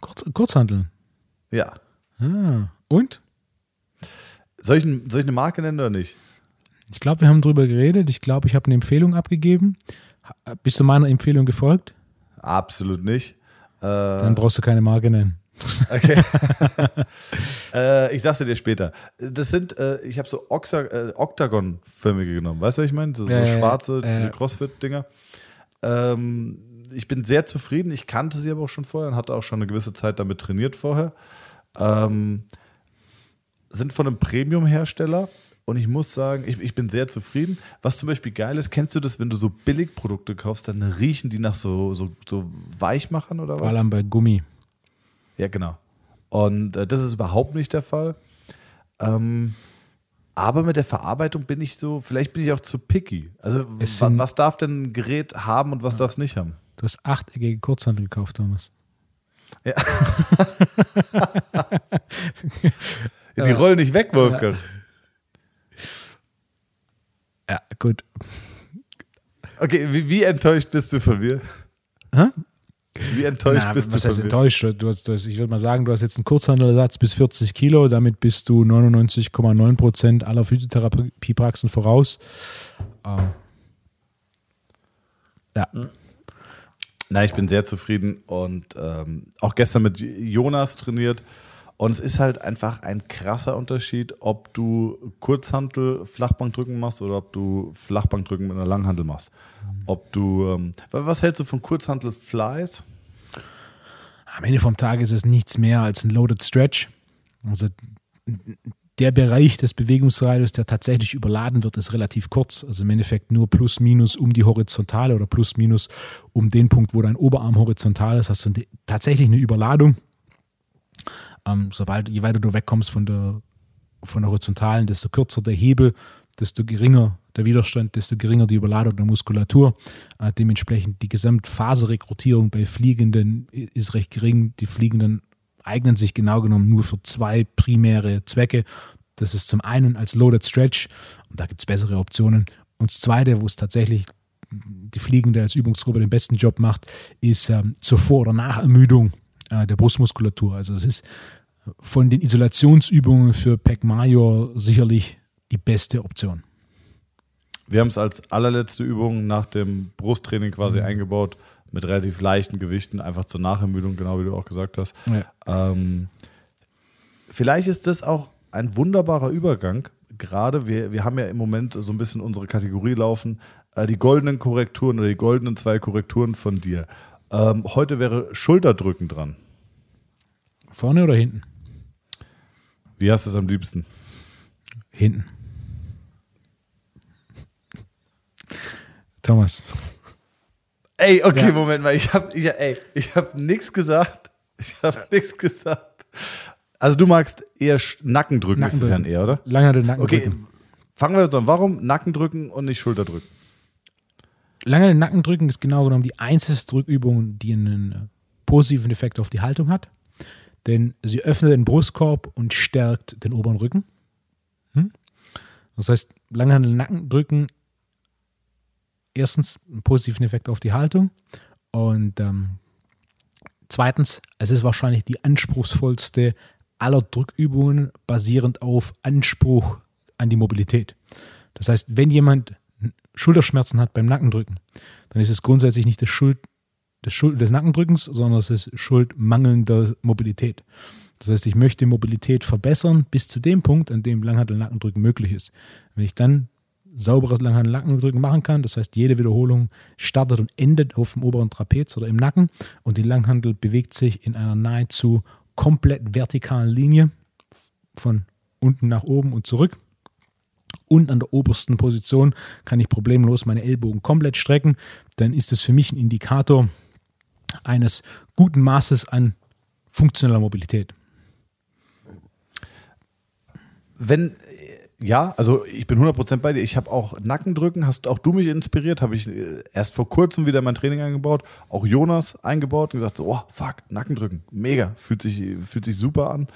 Kurz, Kurzhandeln? Ja. Ah, und? Soll ich, soll ich eine Marke nennen oder nicht? Ich glaube, wir haben darüber geredet. Ich glaube, ich habe eine Empfehlung abgegeben. Bist du meiner Empfehlung gefolgt? Absolut nicht. Äh, Dann brauchst du keine Marke nennen. Okay. äh, ich sag's dir später. Das sind, äh, ich habe so äh, Octagon-förmige genommen. Weißt du, was ich meine? So, so äh, schwarze, diese Crossfit-Dinger. Ähm, ich bin sehr zufrieden. Ich kannte sie aber auch schon vorher und hatte auch schon eine gewisse Zeit damit trainiert vorher. Ähm, sind von einem Premium-Hersteller und ich muss sagen, ich, ich bin sehr zufrieden. Was zum Beispiel geil ist, kennst du das, wenn du so Billigprodukte kaufst, dann riechen die nach so, so, so Weichmachern oder was? Vor allem bei Gummi. Ja, genau. Und äh, das ist überhaupt nicht der Fall. Ähm, aber mit der Verarbeitung bin ich so, vielleicht bin ich auch zu picky. Also, was, was darf denn ein Gerät haben und was ja. darf es nicht haben? Du hast achteckige Kurzhandel gekauft, Thomas. Ja. ja die rollen nicht weg, Wolfgang. Ja, gut. Okay, wie, wie enttäuscht bist du von mir? Hä? Wie enttäuscht Na, bist was du? Was heißt enttäuscht? Du hast, ich würde mal sagen, du hast jetzt einen Kurzhandelsatz bis 40 Kilo, damit bist du 99,9 Prozent aller Physiotherapiepraxen voraus. Ähm, ja. Na, ich bin sehr zufrieden und ähm, auch gestern mit Jonas trainiert. Und es ist halt einfach ein krasser Unterschied, ob du Kurzhantel Flachbankdrücken machst oder ob du Flachbankdrücken mit einer Langhantel machst. Ob du, ähm, was hältst du von Kurzhantel Flies? Am Ende vom Tag ist es nichts mehr als ein Loaded Stretch. Also der Bereich des Bewegungsradius, der tatsächlich überladen wird, ist relativ kurz. Also im Endeffekt nur plus minus um die Horizontale oder plus minus um den Punkt, wo dein Oberarm horizontal ist, hast du tatsächlich eine Überladung. Ähm, sobald, je weiter du wegkommst von der, von der horizontalen, desto kürzer der Hebel, desto geringer der Widerstand, desto geringer die Überladung der Muskulatur. Äh, dementsprechend die Gesamtfaserrekrutierung bei Fliegenden ist recht gering. Die Fliegenden eignen sich genau genommen nur für zwei primäre Zwecke. Das ist zum einen als Loaded Stretch, und da gibt es bessere Optionen. Und das zweite, wo es tatsächlich die Fliegende als Übungsgruppe den besten Job macht, ist ähm, zur Vor- oder Nachermüdung äh, der Brustmuskulatur. Also es ist von den Isolationsübungen für Pec Major sicherlich die beste Option. Wir haben es als allerletzte Übung nach dem Brusttraining quasi mhm. eingebaut, mit relativ leichten Gewichten, einfach zur Nachermüdung, genau wie du auch gesagt hast. Ja. Ähm, vielleicht ist das auch ein wunderbarer Übergang. Gerade, wir, wir haben ja im Moment so ein bisschen unsere Kategorie laufen, äh, die goldenen Korrekturen oder die goldenen zwei Korrekturen von dir. Ähm, heute wäre Schulterdrücken dran. Vorne oder hinten? Wie hast du es am liebsten? Hinten. Thomas. Ey, okay, ja. Moment mal. Ich habe ich, ich hab nichts gesagt. Ich habe nichts gesagt. Also du magst eher Nackendrücken, Nackendrücken. ist es ja eher, oder? Langer Nackendrücken. Okay, fangen wir jetzt an. Warum Nackendrücken und nicht Schulterdrücken? Lange Nackendrücken ist genau genommen die einzige Drückübung, die einen positiven Effekt auf die Haltung hat. denn sie öffnet den Brustkorb und stärkt den oberen Rücken. Hm? Das heißt, Langhandel Nackendrücken erstens einen positiven Effekt auf die Haltung und ähm, zweitens, es ist wahrscheinlich die anspruchsvollste aller Drückübungen basierend auf Anspruch an die Mobilität. Das heißt, wenn jemand Schulterschmerzen hat beim Nackendrücken, dann ist es grundsätzlich nicht das Schuld, das Schuld des Nackendrückens, sondern es ist Schuld mangelnder Mobilität. Das heißt, ich möchte Mobilität verbessern bis zu dem Punkt, an dem Langhantel-Nackendrücken möglich ist. Wenn ich dann sauberes Langhantel-Nackendrücken machen kann, das heißt, jede Wiederholung startet und endet auf dem oberen Trapez oder im Nacken und die Langhantel bewegt sich in einer nahezu komplett vertikalen Linie von unten nach oben und zurück. Und an der obersten Position kann ich problemlos meine Ellbogen komplett strecken. Dann ist es für mich ein Indikator eines guten Maßes an funktioneller Mobilität. Wenn, ja, also ich bin 100% bei dir. Ich habe auch Nackendrücken. Hast auch du mich inspiriert? Habe ich äh, erst vor kurzem wieder mein Training eingebaut. Auch Jonas eingebaut und gesagt so, oh, fuck, Nackendrücken. Mega. Fühlt sich, fühlt sich super an.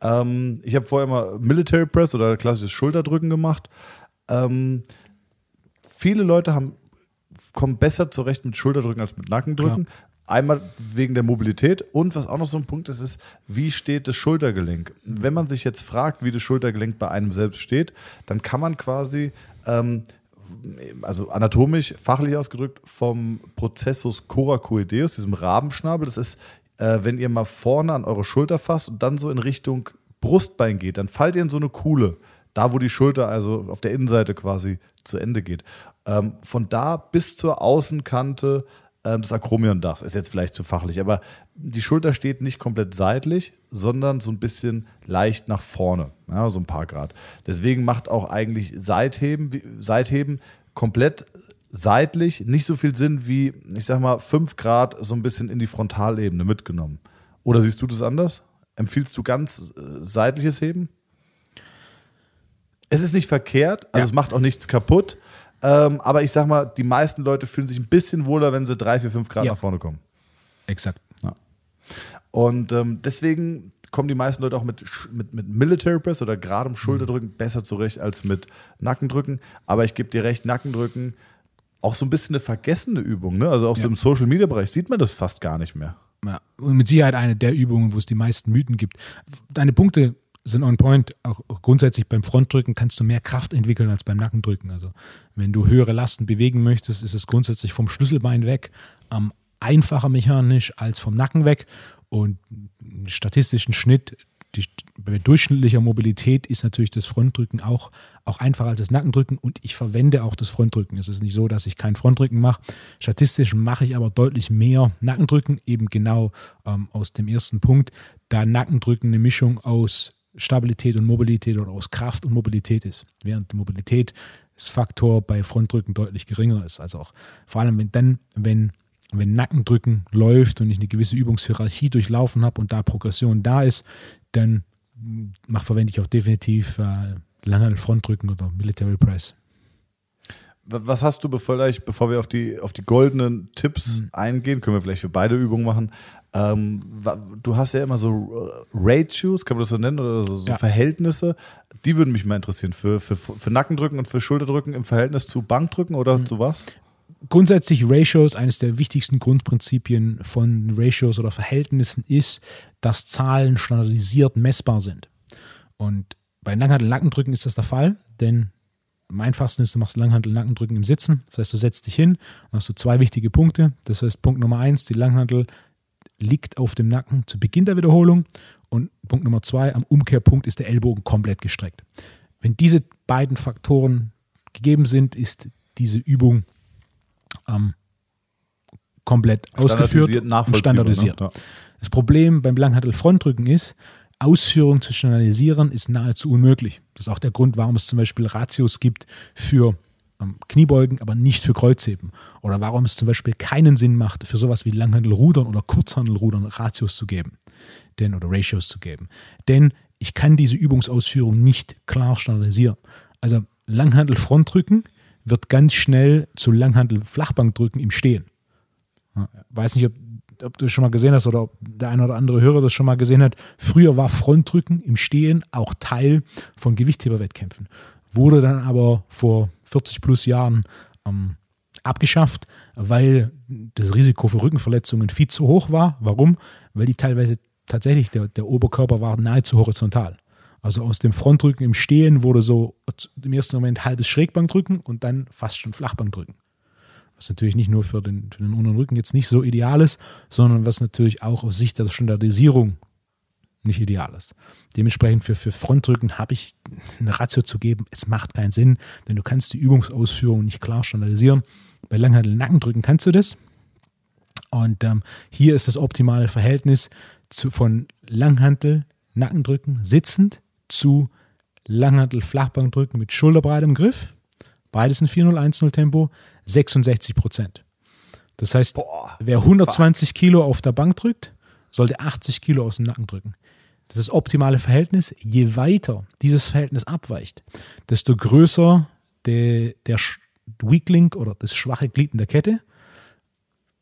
Ähm, ich habe vorher mal Military Press oder klassisches Schulterdrücken gemacht. Ähm, viele Leute haben, kommen besser zurecht mit Schulterdrücken als mit Nackendrücken. Klar. Einmal wegen der Mobilität und was auch noch so ein Punkt ist, ist, wie steht das Schultergelenk? Wenn man sich jetzt fragt, wie das Schultergelenk bei einem selbst steht, dann kann man quasi, ähm, also anatomisch, fachlich ausgedrückt, vom Prozessus coracoideus, diesem Rabenschnabel, das ist, äh, wenn ihr mal vorne an eure Schulter fasst und dann so in Richtung Brustbein geht, dann fallt ihr in so eine Kuhle, da wo die Schulter also auf der Innenseite quasi zu Ende geht. Ähm, von da bis zur Außenkante ähm, des Akromion-Dachs. Ist jetzt vielleicht zu fachlich, aber die Schulter steht nicht komplett seitlich, sondern so ein bisschen leicht nach vorne, ja, so ein paar Grad. Deswegen macht auch eigentlich Seitheben, Seitheben komplett seitlich nicht so viel Sinn wie, ich sag mal, 5 Grad so ein bisschen in die Frontalebene mitgenommen. Oder siehst du das anders? Empfiehlst du ganz äh, seitliches Heben? Es ist nicht verkehrt, also ja. es macht auch nichts kaputt. Ähm, aber ich sag mal, die meisten Leute fühlen sich ein bisschen wohler, wenn sie drei, vier, fünf Grad ja. nach vorne kommen. Exakt. Ja. Und ähm, deswegen kommen die meisten Leute auch mit, mit, mit Military Press oder geradem Schulterdrücken mhm. besser zurecht als mit Nackendrücken. Aber ich gebe dir recht, Nackendrücken auch so ein bisschen eine vergessene Übung. Ne? Also auch ja. so im Social Media Bereich sieht man das fast gar nicht mehr. Ja, und mit Sicherheit eine der Übungen, wo es die meisten Mythen gibt. Deine Punkte sind on point. Auch grundsätzlich beim Frontdrücken kannst du mehr Kraft entwickeln als beim Nackendrücken. Also wenn du höhere Lasten bewegen möchtest, ist es grundsätzlich vom Schlüsselbein weg ähm, einfacher mechanisch als vom Nacken weg. Und statistischen Schnitt die, bei durchschnittlicher Mobilität ist natürlich das Frontdrücken auch, auch einfacher als das Nackendrücken und ich verwende auch das Frontdrücken. Es ist nicht so, dass ich kein Frontdrücken mache. Statistisch mache ich aber deutlich mehr Nackendrücken, eben genau ähm, aus dem ersten Punkt, da Nackendrücken eine Mischung aus Stabilität und Mobilität oder aus Kraft und Mobilität ist. Während die Mobilitätsfaktor bei Frontdrücken deutlich geringer ist. Also auch vor allem, wenn dann, wenn, wenn Nackendrücken läuft und ich eine gewisse Übungshierarchie durchlaufen habe und da Progression da ist, dann mach, verwende ich auch definitiv äh, lange Frontdrücken oder Military Press. Was hast du, bevor, bevor wir auf die, auf die goldenen Tipps mhm. eingehen, können wir vielleicht für beide Übungen machen. Ähm, du hast ja immer so äh, Ratios, kann man das so nennen, oder so, so ja. Verhältnisse. Die würden mich mal interessieren. Für, für, für Nackendrücken und für Schulterdrücken im Verhältnis zu Bankdrücken oder mhm. zu was? Grundsätzlich Ratios, eines der wichtigsten Grundprinzipien von Ratios oder Verhältnissen ist, dass Zahlen standardisiert messbar sind. Und bei Langhantel-Nackendrücken ist das der Fall, denn am einfachsten ist, du machst Langhantel-Nackendrücken im Sitzen. Das heißt, du setzt dich hin und hast du zwei wichtige Punkte. Das heißt, Punkt Nummer eins, die Langhantel liegt auf dem Nacken zu Beginn der Wiederholung. Und Punkt Nummer zwei, am Umkehrpunkt ist der Ellbogen komplett gestreckt. Wenn diese beiden Faktoren gegeben sind, ist diese Übung ähm, komplett ausgeführt und standardisiert. Ne? Das Problem beim Langhantel-Frontdrücken ist, Ausführung zu standardisieren ist nahezu unmöglich. Das ist auch der Grund, warum es zum Beispiel Ratios gibt für ähm, Kniebeugen, aber nicht für Kreuzheben. Oder warum es zum Beispiel keinen Sinn macht, für sowas wie Langhandelrudern oder Kurzhandelrudern Ratios zu geben. Denn, oder Ratios zu geben. Denn ich kann diese Übungsausführung nicht klar standardisieren. Also Langhandel-Frontdrücken wird ganz schnell zu Langhandel-Flachbankdrücken im Stehen. Ja, weiß nicht, ob ob du das schon mal gesehen hast oder ob der eine oder andere Hörer das schon mal gesehen hat. Früher war Frontdrücken im Stehen auch Teil von Gewichtheberwettkämpfen. Wurde dann aber vor 40 plus Jahren ähm, abgeschafft, weil das Risiko für Rückenverletzungen viel zu hoch war. Warum? Weil die teilweise tatsächlich, der, der Oberkörper war nahezu horizontal. Also aus dem Frontdrücken im Stehen wurde so im ersten Moment halbes Schrägbankdrücken und dann fast schon Flachbankdrücken. Was natürlich nicht nur für den, für den unteren Rücken jetzt nicht so ideal ist, sondern was natürlich auch aus Sicht der Standardisierung nicht ideal ist. Dementsprechend für, für Frontdrücken habe ich eine Ratio zu geben. Es macht keinen Sinn, denn du kannst die Übungsausführung nicht klar standardisieren. Bei Langhandel Nackendrücken kannst du das. Und ähm, hier ist das optimale Verhältnis zu, von Langhantel, Nackendrücken sitzend zu Langhantel, Flachbankdrücken mit schulterbreitem Griff. Beides in 4-0-1-0 Tempo, 66 Prozent. Das heißt, Boah, wer 120 fuck. Kilo auf der Bank drückt, sollte 80 Kilo aus dem Nacken drücken. Das ist das optimale Verhältnis. Je weiter dieses Verhältnis abweicht, desto größer der, der Weak Link oder das schwache Glied in der Kette,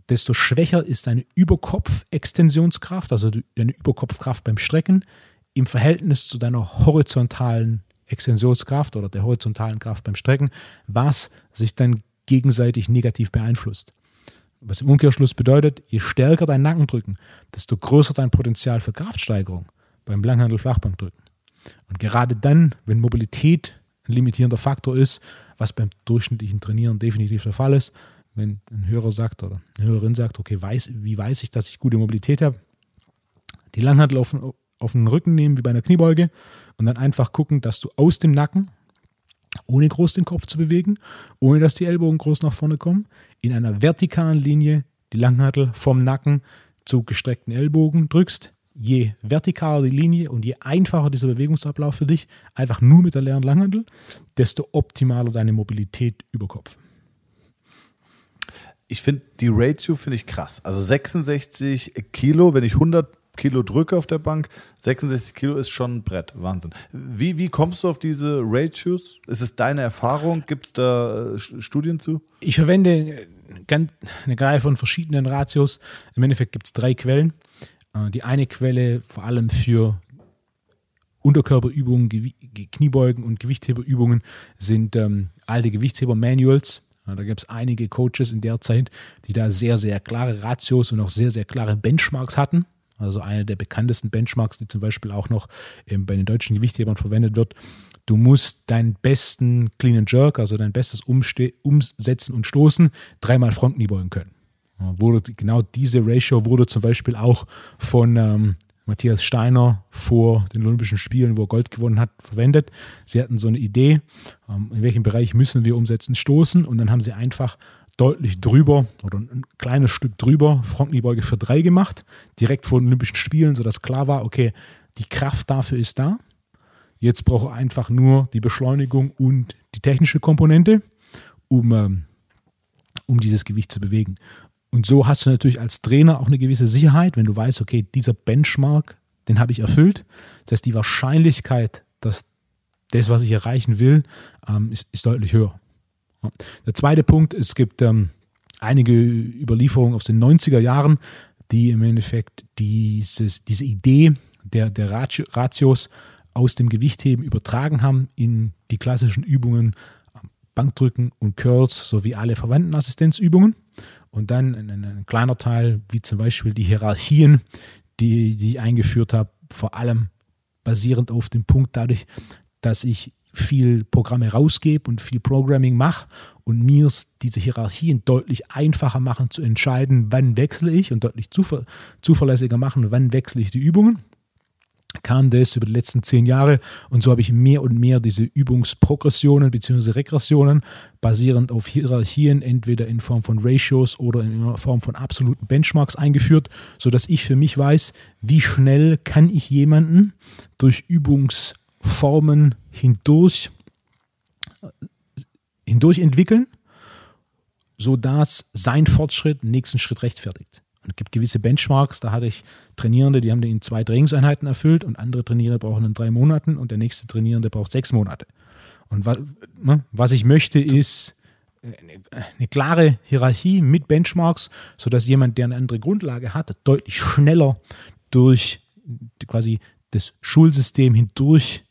desto schwächer ist deine Überkopfextensionskraft, also deine Überkopfkraft beim Strecken im Verhältnis zu deiner horizontalen Extensionskraft oder der horizontalen Kraft beim Strecken, was sich dann gegenseitig negativ beeinflusst. Was im Umkehrschluss bedeutet, je stärker dein Nackendrücken, desto größer dein Potenzial für Kraftsteigerung beim Langhandel-Flachbankdrücken. Und gerade dann, wenn Mobilität ein limitierender Faktor ist, was beim durchschnittlichen Trainieren definitiv der Fall ist, wenn ein Hörer sagt oder eine Hörerin sagt, okay, weiß, wie weiß ich, dass ich gute Mobilität habe? Die Langhandel auf, auf den Rücken nehmen, wie bei einer Kniebeuge, und dann einfach gucken, dass du aus dem Nacken, ohne groß den Kopf zu bewegen, ohne dass die Ellbogen groß nach vorne kommen, in einer vertikalen Linie die Langhantel vom Nacken zu gestreckten Ellbogen drückst. Je vertikaler die Linie und je einfacher dieser Bewegungsablauf für dich, einfach nur mit der leeren Langhantel, desto optimaler deine Mobilität über Kopf ich finde die Ratio finde ich krass. Also 66 Kilo, wenn ich 100 Kilo drücke auf der Bank, 66 Kilo ist schon ein Brett. Wahnsinn. Wie, wie kommst du auf diese Ratios? Ist es deine Erfahrung? Gibt es da äh, Studien zu? Ich verwende eine Reihe von verschiedenen Ratios. Im Endeffekt gibt es drei Quellen. Äh, die eine Quelle vor allem für Unterkörperübungen, Kniebeugen und Gewichtheberübungen sind ähm, alte Gewichtsheber-Manuals da gibt es einige Coaches in der Zeit, die da sehr, sehr klare Ratios und auch sehr, sehr klare Benchmarks hatten. Also eine der bekanntesten Benchmarks, die zum Beispiel auch noch bei den deutschen Gewichthebern verwendet wird. Du musst deinen besten Clean and Jerk, also dein bestes Umste Umsetzen und Stoßen, dreimal Frontkniebeugen können. Wurde, genau diese Ratio wurde zum Beispiel auch von ähm, Matthias Steiner vor den Olympischen Spielen, wo er Gold gewonnen hat, verwendet. Sie hatten so eine Idee, ähm, in welchem Bereich müssen wir umsetzen, stoßen und dann haben sie einfach deutlich drüber oder ein kleines Stück drüber Frontkniebeuge für drei gemacht, direkt vor den Olympischen Spielen, sodass klar war, okay, die Kraft dafür ist da. Jetzt brauche ich einfach nur die Beschleunigung und die technische Komponente, um, ähm, um dieses Gewicht zu bewegen. Und so hast du natürlich als Trainer auch eine gewisse Sicherheit, wenn du weißt, okay, dieser Benchmark, den habe ich erfüllt. Das heißt, die Wahrscheinlichkeit, dass das, was ich erreichen will, ähm, ist, ist, deutlich höher. Der zweite Punkt, es gibt ähm, einige Überlieferungen aus den 90er Jahren, die im Endeffekt dieses, diese Idee der, der Ratios aus dem Gewichtheben übertragen haben in die klassischen Übungen Bankdrücken und Curls sowie alle verwandten Assistenzübungen. Und dann ein, ein kleiner Teil, wie zum Beispiel die Hierarchien, die, die ich eingeführt habe, vor allem basierend auf dem Punkt dadurch, dass ich viel Programme rausgebe und viel Programming mache und mir diese Hierarchien deutlich einfacher machen zu entscheiden, wann wechsle ich und deutlich zuver zuverlässiger machen, wann wechsle ich die Übungen kam das über die letzten zehn Jahre und so habe ich mehr und mehr diese Übungsprogressionen bzw. Regressionen basierend auf Hierarchien entweder in Form von Ratios oder in Form von absoluten Benchmarks eingeführt, sodass ich für mich weiß, wie schnell kann ich jemanden durch Übungsformen hindurch, hindurch entwickeln, sodass sein Fortschritt den nächsten Schritt rechtfertigt. Und es gibt gewisse Benchmarks, da hatte ich Trainierende, die haben in zwei Trainingseinheiten erfüllt und andere Trainierende brauchen in drei Monaten und der nächste Trainierende braucht sechs Monate. Und was, ne, was ich möchte ist, eine, eine klare Hierarchie mit Benchmarks, sodass jemand, der eine andere Grundlage hat, deutlich schneller durch quasi das Schulsystem hindurch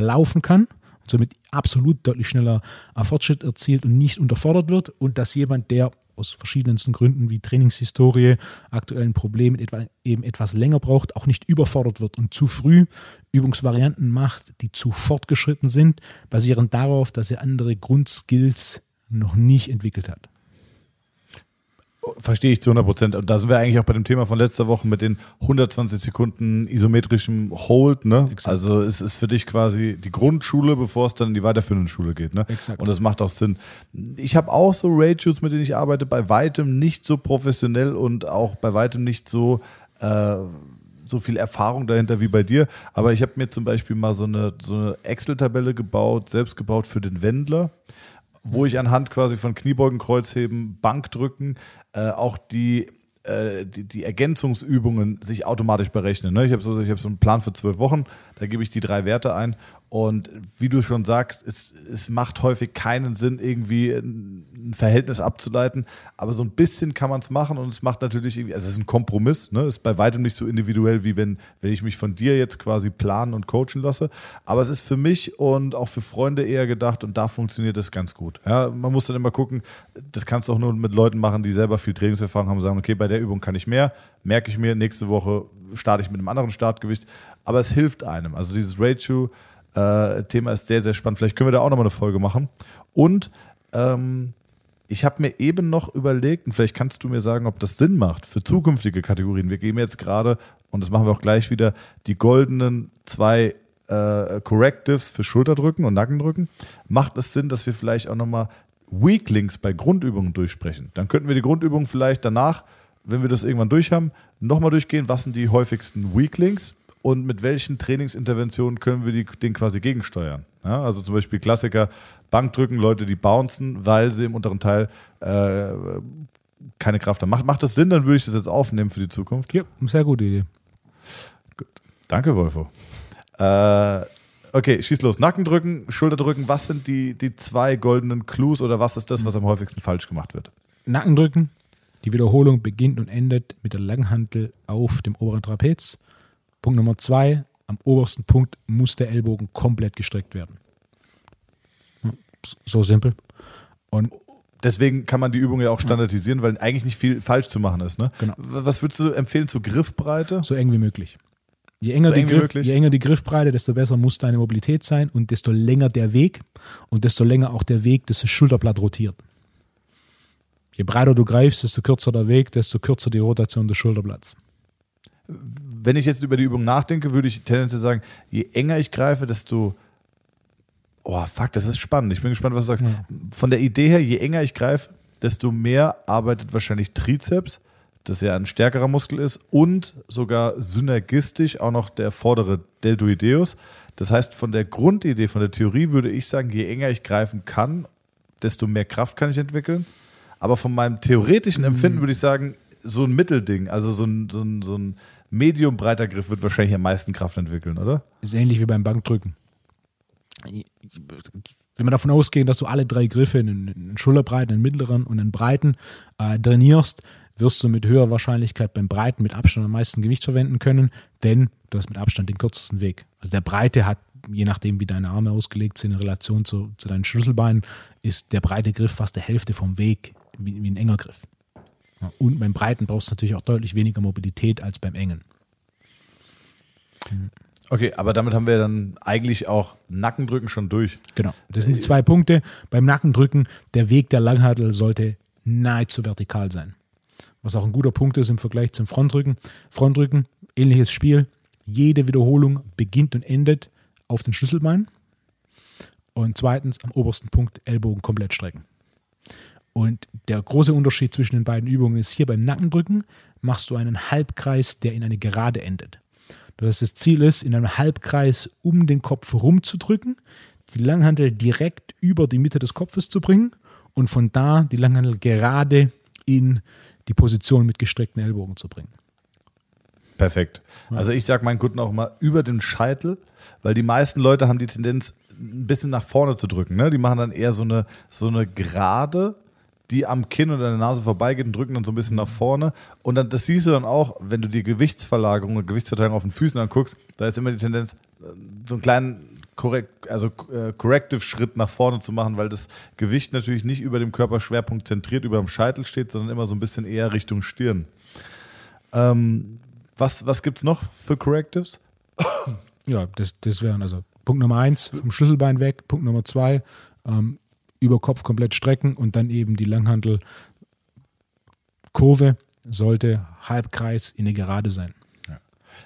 laufen kann und somit absolut deutlich schneller Fortschritt erzielt und nicht unterfordert wird und dass jemand, der aus verschiedensten Gründen wie Trainingshistorie, aktuellen Problemen etwa, eben etwas länger braucht, auch nicht überfordert wird und zu früh Übungsvarianten macht, die zu fortgeschritten sind, basierend darauf, dass er andere Grundskills noch nicht entwickelt hat. Verstehe ich zu 100 Prozent. Und da sind wir eigentlich auch bei dem Thema von letzter Woche mit den 120 Sekunden isometrischem Hold. Ne? Also es ist für dich quasi die Grundschule, bevor es dann in die weiterführende Schule geht. Ne? Exakt. Und das macht auch Sinn. Ich habe auch so Ratios, mit denen ich arbeite, bei weitem nicht so professionell und auch bei weitem nicht so... Äh, so viel Erfahrung dahinter wie bei dir, aber ich habe mir zum Beispiel mal so eine, so eine Excel-Tabelle gebaut, selbst gebaut für den Wendler wo ich anhand quasi von Kniebeugen, Kreuzheben, Bankdrücken äh, auch die, äh, die, die, Ergänzungsübungen sich automatisch berechnen. Ne? Ich habe so, hab so einen Plan für zwölf Wochen, da gebe ich die drei Werte ein und wie du schon sagst, es, es macht häufig keinen Sinn, irgendwie ein Verhältnis abzuleiten, aber so ein bisschen kann man es machen und es macht natürlich irgendwie, also es ist ein Kompromiss, ne? ist bei weitem nicht so individuell, wie wenn, wenn ich mich von dir jetzt quasi planen und coachen lasse, aber es ist für mich und auch für Freunde eher gedacht und da funktioniert es ganz gut. Ja, man muss dann immer gucken, das kannst du auch nur mit Leuten machen, die selber viel Trainingserfahrung haben und sagen, okay, bei der Übung kann ich mehr, merke ich mir, nächste Woche starte ich mit einem anderen Startgewicht, aber es hilft einem. Also dieses Ratio, äh, Thema ist sehr, sehr spannend. Vielleicht können wir da auch nochmal eine Folge machen. Und ähm, ich habe mir eben noch überlegt, und vielleicht kannst du mir sagen, ob das Sinn macht für zukünftige Kategorien. Wir geben jetzt gerade, und das machen wir auch gleich wieder, die goldenen zwei äh, Correctives für Schulterdrücken und Nackendrücken. Macht es Sinn, dass wir vielleicht auch nochmal Weaklings bei Grundübungen durchsprechen? Dann könnten wir die Grundübungen vielleicht danach, wenn wir das irgendwann durch haben, nochmal durchgehen. Was sind die häufigsten Weaklings? Und mit welchen Trainingsinterventionen können wir die, den quasi gegensteuern. Ja, also zum Beispiel Klassiker, Bankdrücken, Leute, die bouncen, weil sie im unteren Teil äh, keine Kraft haben. Macht, macht das Sinn, dann würde ich das jetzt aufnehmen für die Zukunft? Ja, sehr gute Idee. Gut. Danke, Wolfo. Äh, okay, schieß los. Nackendrücken, Schulterdrücken, was sind die, die zwei goldenen Clues oder was ist das, was am häufigsten falsch gemacht wird? Nackendrücken, die Wiederholung beginnt und endet mit der Langhantel auf dem oberen Trapez. Punkt Nummer zwei, am obersten Punkt muss der Ellbogen komplett gestreckt werden. So simpel. Und deswegen kann man die Übung ja auch standardisieren, weil eigentlich nicht viel falsch zu machen ist. Ne? Genau. Was würdest du empfehlen zur Griffbreite? So eng wie möglich. Je enger, so die, Griff, je enger die Griffbreite, desto besser muss deine Mobilität sein und desto länger der Weg und desto länger auch der Weg, dass das Schulterblatt rotiert. Je breiter du greifst, desto kürzer der Weg, desto kürzer die Rotation des Schulterblatts wenn ich jetzt über die Übung nachdenke, würde ich tendenziell sagen, je enger ich greife, desto. Oh, fuck, das ist spannend. Ich bin gespannt, was du sagst. Ja. Von der Idee her, je enger ich greife, desto mehr arbeitet wahrscheinlich Trizeps, das ja ein stärkerer Muskel ist, und sogar synergistisch auch noch der vordere Deltoideus. Das heißt, von der Grundidee, von der Theorie würde ich sagen, je enger ich greifen kann, desto mehr Kraft kann ich entwickeln. Aber von meinem theoretischen Empfinden mhm. würde ich sagen, so ein Mittelding, also so ein, so ein, so ein medium breiter Griff wird wahrscheinlich am meisten Kraft entwickeln, oder? Ist ähnlich wie beim Bankdrücken. Wenn wir davon ausgehen, dass du alle drei Griffe, einen Schulterbreiten, einen mittleren und einen breiten, äh, trainierst, wirst du mit höherer Wahrscheinlichkeit beim Breiten mit Abstand am meisten Gewicht verwenden können, denn du hast mit Abstand den kürzesten Weg. Also der Breite hat, je nachdem wie deine Arme ausgelegt sind in Relation zu, zu deinen Schlüsselbeinen, ist der breite Griff fast der Hälfte vom Weg wie, wie ein enger Griff. Und beim Breiten brauchst du natürlich auch deutlich weniger Mobilität als beim Engen. Okay, aber damit haben wir dann eigentlich auch Nackendrücken schon durch. Genau, das sind die zwei Punkte. Beim Nackendrücken, der Weg der Langhantel sollte nahezu vertikal sein. Was auch ein guter Punkt ist im Vergleich zum Frontrücken. Frontrücken, ähnliches Spiel. Jede Wiederholung beginnt und endet auf den Schlüsselbein. Und zweitens am obersten Punkt Ellbogen komplett strecken. Und der große Unterschied zwischen den beiden Übungen ist hier beim Nackendrücken machst du einen Halbkreis, der in eine Gerade endet. Das, das Ziel ist, in einem Halbkreis um den Kopf rumzudrücken, die Langhandel direkt über die Mitte des Kopfes zu bringen und von da die Langhandel gerade in die Position mit gestreckten Ellbogen zu bringen. Perfekt. Also ich sage meinen Kunden auch mal über den Scheitel, weil die meisten Leute haben die Tendenz, ein bisschen nach vorne zu drücken. Ne? Die machen dann eher so eine, so eine Gerade, die am Kinn an der Nase vorbeigeht und drücken dann so ein bisschen nach vorne. Und dann, das siehst du dann auch, wenn du die Gewichtsverlagerung und Gewichtsverteilung auf den Füßen anguckst, da ist immer die Tendenz, so einen kleinen korrekt, also äh, Corrective-Schritt nach vorne zu machen, weil das Gewicht natürlich nicht über dem Körperschwerpunkt zentriert über dem Scheitel steht, sondern immer so ein bisschen eher Richtung Stirn. Ähm, was was gibt es noch für Correctives? Ja, das, das wären also Punkt Nummer eins, vom Schlüsselbein weg. Punkt Nummer zwei, ähm, über Kopf komplett strecken und dann eben die Langhantelkurve sollte Halbkreis in eine Gerade sein.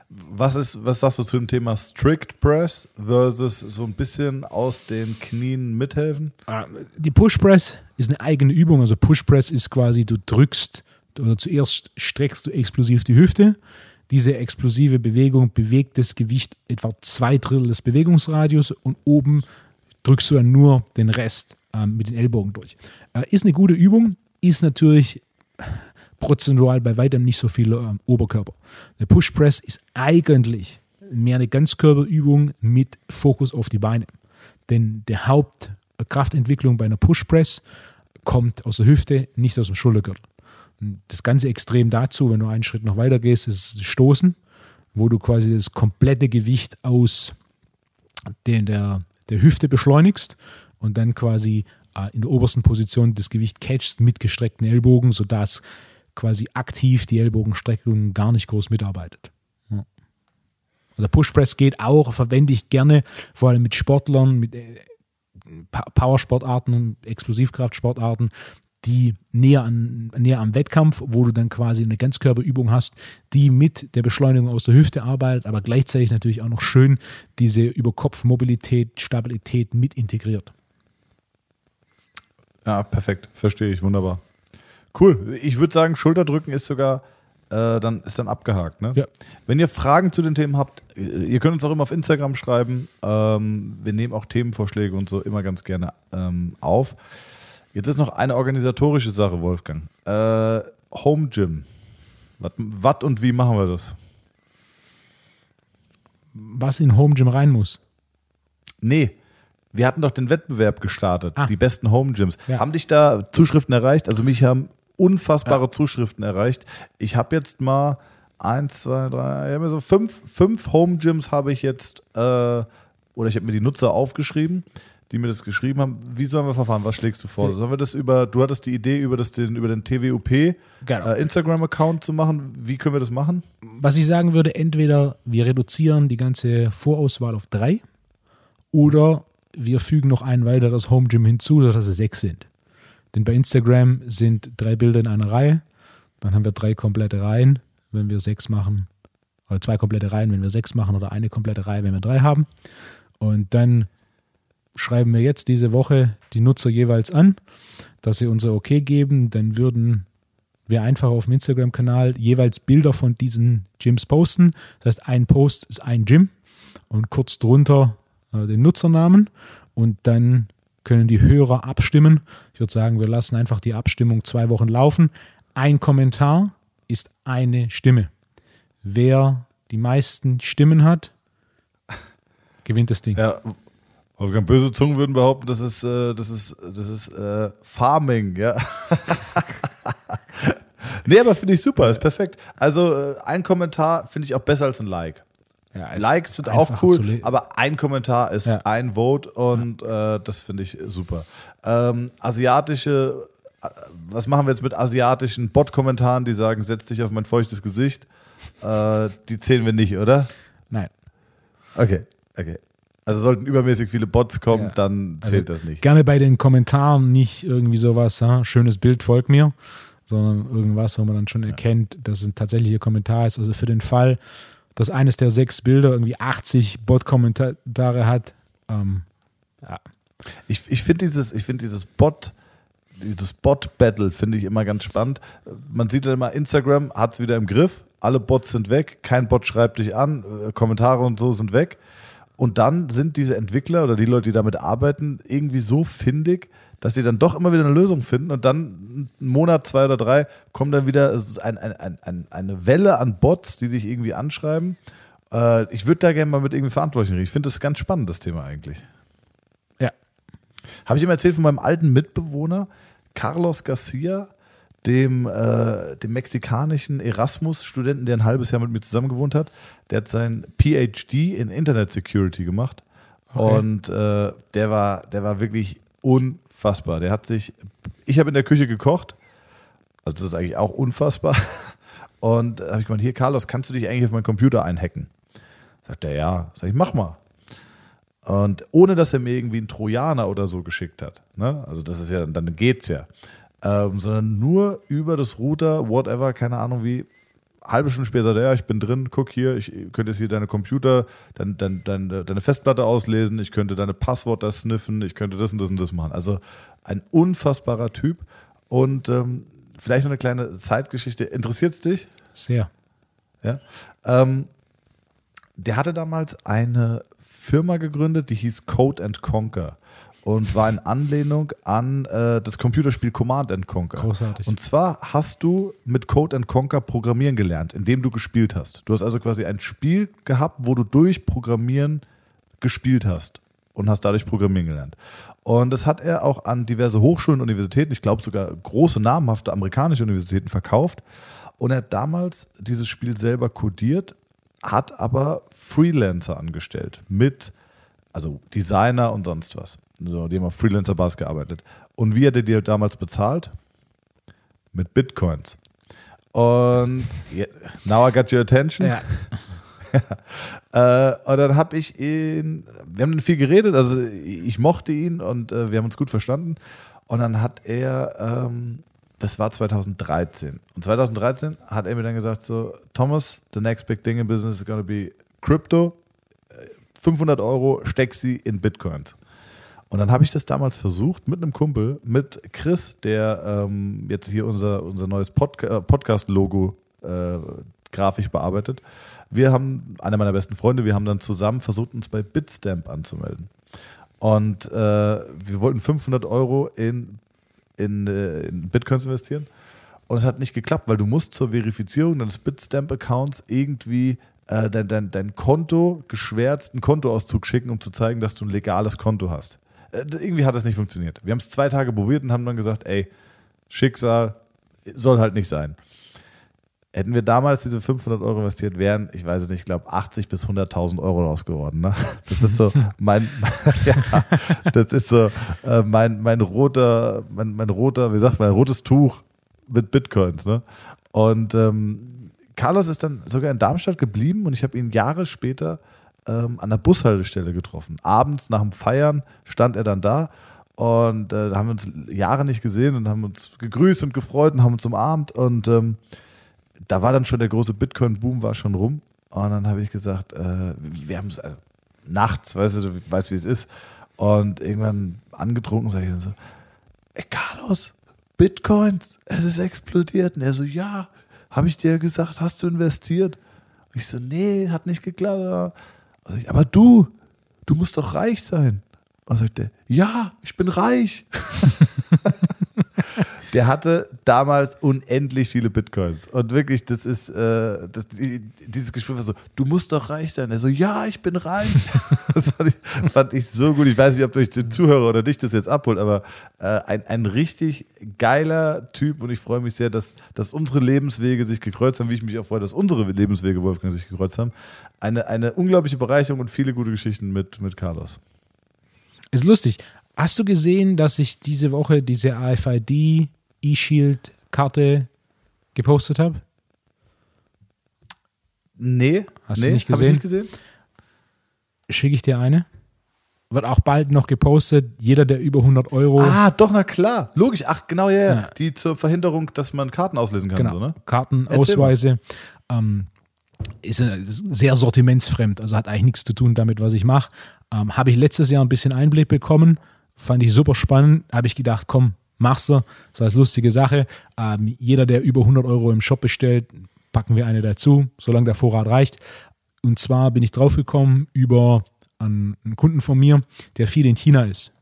Was, ist, was sagst du zu dem Thema Strict Press versus so ein bisschen aus den Knien mithelfen? Ah, Die Push Press ist eine eigene Übung. Also Push Press ist quasi, du drückst oder zuerst streckst du explosiv die Hüfte. Diese explosive Bewegung bewegt das Gewicht etwa zwei Drittel des Bewegungsradius und oben drückst du dann nur den Rest ähm, mit den Ellbogen durch. Äh, ist eine gute Übung, ist natürlich prozentual bei weitem nicht so viel ähm, Oberkörper. Der Push Press ist eigentlich mehr eine Ganzkörperübung mit Fokus auf die Beine. Denn der Hauptkraftentwicklung bei einer Push Press kommt aus der Hüfte, nicht aus dem Schultergürtel. Das ganze Extrem dazu, wenn du einen Schritt noch weiter gehst, ist Stoßen, wo du quasi das komplette Gewicht aus den, der, der Hüfte beschleunigst und dann quasi äh, in der obersten Position das Gewicht catchst mit gestreckten Ellbogen, sodass quasi aktiv die Ellbogenstreckung gar nicht groß mitarbeitet. Ja. Also Push Press geht auch, verwende ich gerne, vor allem mit Sportlern, mit äh, Powersportarten und Explosivkraftsportarten, die näher, an, näher am Wettkampf, wo du dann quasi eine Ganzkörperübung hast, die mit der Beschleunigung aus der Hüfte arbeitet, aber gleichzeitig natürlich auch noch schön diese Überkopfmobilität, Stabilität mit integriert. Ja, perfekt. Verstehe ich. Wunderbar. Cool. Ich würde sagen, Schulterdrücken ist sogar äh, dann ist dann abgehakt. Ne? Ja. Wenn ihr Fragen zu den Themen habt, ihr könnt uns auch immer auf Instagram schreiben. Ähm, wir nehmen auch Themenvorschläge und so immer ganz gerne ähm, auf. Jetzt ist noch eine organisatorische Sache, Wolfgang. Äh, Home Gym. Was und wie machen wir das? Was in Home Gym rein muss. Nee, wir hatten doch den Wettbewerb gestartet, Ah. die besten Home Gyms. Ja. Haben dich da Zuschriften erreicht? Also mich haben unfassbare Zuschriften erreicht. Ich habe jetzt mal eins, zwei, drei, so fünf, fünf Home Gyms habe ich jetzt, äh, oder ich habe mir die Nutzer aufgeschrieben, die mir das geschrieben haben. Wie sollen wir verfahren? Was schlägst du vor? Sollen wir das über, du hattest die Idee, über, das, den, über den TWUP Genau. äh, Instagram-Account zu machen. Wie können wir das machen? Was ich sagen würde, entweder wir reduzieren die ganze Vorauswahl auf drei oder wir fügen noch ein weiteres Home Gym hinzu, sodass es sechs sind. Denn bei Instagram sind drei Bilder in einer Reihe, dann haben wir drei komplette Reihen, wenn wir sechs machen, oder zwei komplette Reihen, wenn wir sechs machen, oder eine komplette Reihe, wenn wir drei haben. Und dann schreiben wir jetzt diese Woche die Nutzer jeweils an, dass sie unser Okay geben, dann würden wir einfach auf dem Instagram-Kanal jeweils Bilder von diesen Gyms posten. Das heißt, ein Post ist ein Gym und kurz drunter äh, den Nutzernamen und dann können die Hörer abstimmen. Ich würde sagen, wir lassen einfach die Abstimmung zwei Wochen laufen. Ein Kommentar ist eine Stimme. Wer die meisten Stimmen hat, gewinnt das Ding. Ja, Wolfgang, böse Zungen würden behaupten, das ist, äh, das ist, das ist äh, Farming, ja. nee, aber finde ich super, ist perfekt. Also äh, ein Kommentar finde ich auch besser als ein Like. Ja, Likes sind auch cool, aber ein Kommentar ist Ja. ein Vote und äh, das finde ich super. Ähm, asiatische, äh, was machen wir jetzt mit asiatischen Bot-Kommentaren, die sagen, setz dich auf mein feuchtes Gesicht? Äh, die zählen wir nicht, oder? Nein. Okay, okay. Also sollten übermäßig viele Bots kommen, Ja. dann zählt das nicht. Gerne bei den Kommentaren nicht irgendwie sowas, ha, schönes Bild folgt mir, sondern irgendwas, wo man dann schon erkennt, dass es ein tatsächlicher Kommentar ist. Also für den Fall, dass eines der sechs Bilder irgendwie 80 Bot-Kommentare hat, ähm, ja, Ich, ich finde dieses, ich finde dieses Bot, dieses Bot-Battle finde ich immer ganz spannend. Man sieht dann immer, Instagram hat es wieder im Griff, alle Bots sind weg, kein Bot schreibt dich an, äh, Kommentare und so sind weg. Und dann sind diese Entwickler oder die Leute, die damit arbeiten, irgendwie so findig, dass sie dann doch immer wieder eine Lösung finden und dann einen Monat, zwei oder drei kommt dann wieder ein, ein, ein, ein, eine Welle an Bots, die dich irgendwie anschreiben. Äh, ich würde da gerne mal mit irgendwie Verantwortung reden. Ich finde das ganz spannend, das Thema eigentlich. Habe ich ihm erzählt von meinem alten Mitbewohner, Carlos Garcia, dem, äh, dem mexikanischen Erasmus-Studenten, der ein halbes Jahr mit mir zusammen gewohnt hat. Der hat sein PhD in Internet Security gemacht. Okay. Und äh, der, war, der war wirklich unfassbar. Der hat sich, ich habe in der Küche gekocht, also das ist eigentlich auch unfassbar. Und da habe ich gemeint, hier Carlos, kannst du dich eigentlich auf meinen Computer einhacken? Sagt er, ja. Sag ich, mach mal. Und ohne dass er mir irgendwie einen Trojaner oder so geschickt hat. Ne? Also das ist ja, dann geht's ja. Ähm, sondern nur über das Router, whatever, keine Ahnung wie. Halbe Stunde später sagt er, ja, ich bin drin, guck hier, ich könnte jetzt hier deine Computer, dein, dein, dein, deine Festplatte auslesen, ich könnte deine Passwörter sniffen, ich könnte das und das und das machen. Also ein unfassbarer Typ. Und ähm, vielleicht noch eine kleine Zeitgeschichte. Interessiert es dich? Sehr. Ja. Ähm, der hatte damals eine Firma gegründet, die hieß Code and Conquer und war in Anlehnung an äh, das Computerspiel Command and Conquer. Großartig. Und zwar hast du mit Code and Conquer programmieren gelernt, indem du gespielt hast. Du hast also quasi ein Spiel gehabt, wo du durch Programmieren gespielt hast und hast dadurch programmieren gelernt. Und das hat er auch an diverse Hochschulen und Universitäten, ich glaube sogar große namhafte amerikanische Universitäten verkauft. Und er hat damals dieses Spiel selber codiert, hat aber Freelancer angestellt mit, also Designer und sonst was. So, die haben auf Freelancer-Basis gearbeitet. Und wie hat er dir damals bezahlt? Mit Bitcoins. Und yeah, now I got your attention. Ja. Äh, und dann habe ich ihn, wir haben dann viel geredet, also ich mochte ihn und äh, wir haben uns gut verstanden. Und dann hat er, ähm, das war 2013. Und 2013 hat er mir dann gesagt: So, Thomas, the next big thing in business is gonna be Crypto. Äh, 500 Euro, steck sie in Bitcoins. Und dann habe ich das damals versucht mit einem Kumpel, mit Chris, der ähm, jetzt hier unser, unser neues Podca äh, Podcast-Logo äh, grafisch bearbeitet. Wir haben, einer meiner besten Freunde, wir haben dann zusammen versucht, uns bei Bitstamp anzumelden. Und äh, wir wollten 500 Euro in, in, äh, in Bitcoins investieren. Und es hat nicht geklappt, weil du musst zur Verifizierung deines Bitstamp-Accounts irgendwie äh, dein, dein, dein Konto geschwärzt, einen Kontoauszug schicken, um zu zeigen, dass du ein legales Konto hast. Äh, irgendwie hat das nicht funktioniert. Wir haben es zwei Tage probiert und haben dann gesagt, ey, Schicksal soll halt nicht sein. Hätten wir damals diese 500 Euro investiert, wären, ich weiß es nicht, ich glaube 80 bis 100.000 Euro raus geworden. Ne? Das ist so mein, ja, das ist so äh, mein, mein roter, mein, mein roter, wie sagt man, rotes Tuch mit Bitcoins. Ne? Und ähm, Carlos ist dann sogar in Darmstadt geblieben und ich habe ihn Jahre später ähm, an der Bushaltestelle getroffen. Abends nach dem Feiern stand er dann da und äh, haben uns Jahre nicht gesehen und haben uns gegrüßt und gefreut und haben uns umarmt und ähm, da war dann schon der große Bitcoin-Boom war schon rum und dann habe ich gesagt, äh, wir haben es also, nachts, weißt du, du weißt wie es ist und irgendwann angetrunken sage ich dann so, ey Carlos, Bitcoins, es ist explodiert und er so, ja, habe ich dir gesagt, hast du investiert? Ich so, nee, hat nicht geklappt. Also ich, aber du, du musst doch reich sein. Und sagt er, ja, ich bin reich. Der hatte damals unendlich viele Bitcoins. Und wirklich, das ist, äh, das, dieses Gespräch war so, du musst doch reich sein. Er so, ja, ich bin reich. das fand ich, fand ich so gut. Ich weiß nicht, ob euch den Zuhörer oder dich das jetzt abholt, aber äh, ein, ein richtig geiler Typ und ich freue mich sehr, dass, dass unsere Lebenswege sich gekreuzt haben, wie ich mich auch freue, dass unsere Lebenswege, Wolfgang, sich gekreuzt haben. Eine, eine unglaubliche Bereicherung und viele gute Geschichten mit, mit Carlos. Ist lustig. Hast du gesehen, dass ich diese Woche diese AFID E-Shield-Karte gepostet habe? Nee, Hast du nee, nicht hab gesehen? Ich nicht gesehen? Schicke ich dir eine. Wird auch bald noch gepostet. Jeder, der über 100 Euro. Ah, doch, na klar. Logisch. Ach, genau, ja, ja. Ja. Die zur Verhinderung, dass man Karten auslesen kann. genau, So, ne? Karten, Erzähl Ausweise. Ähm, ist äh, sehr sortimentsfremd, also hat eigentlich nichts zu tun damit, was ich mache. Ähm, Habe ich letztes Jahr ein bisschen Einblick bekommen, fand ich super spannend. Habe ich gedacht, komm, machst du, so als lustige Sache. Ähm, jeder, der über 100 Euro im Shop bestellt, packen wir eine dazu, solange der Vorrat reicht. Und zwar bin ich draufgekommen über einen, Kunden von mir, der viel in China ist.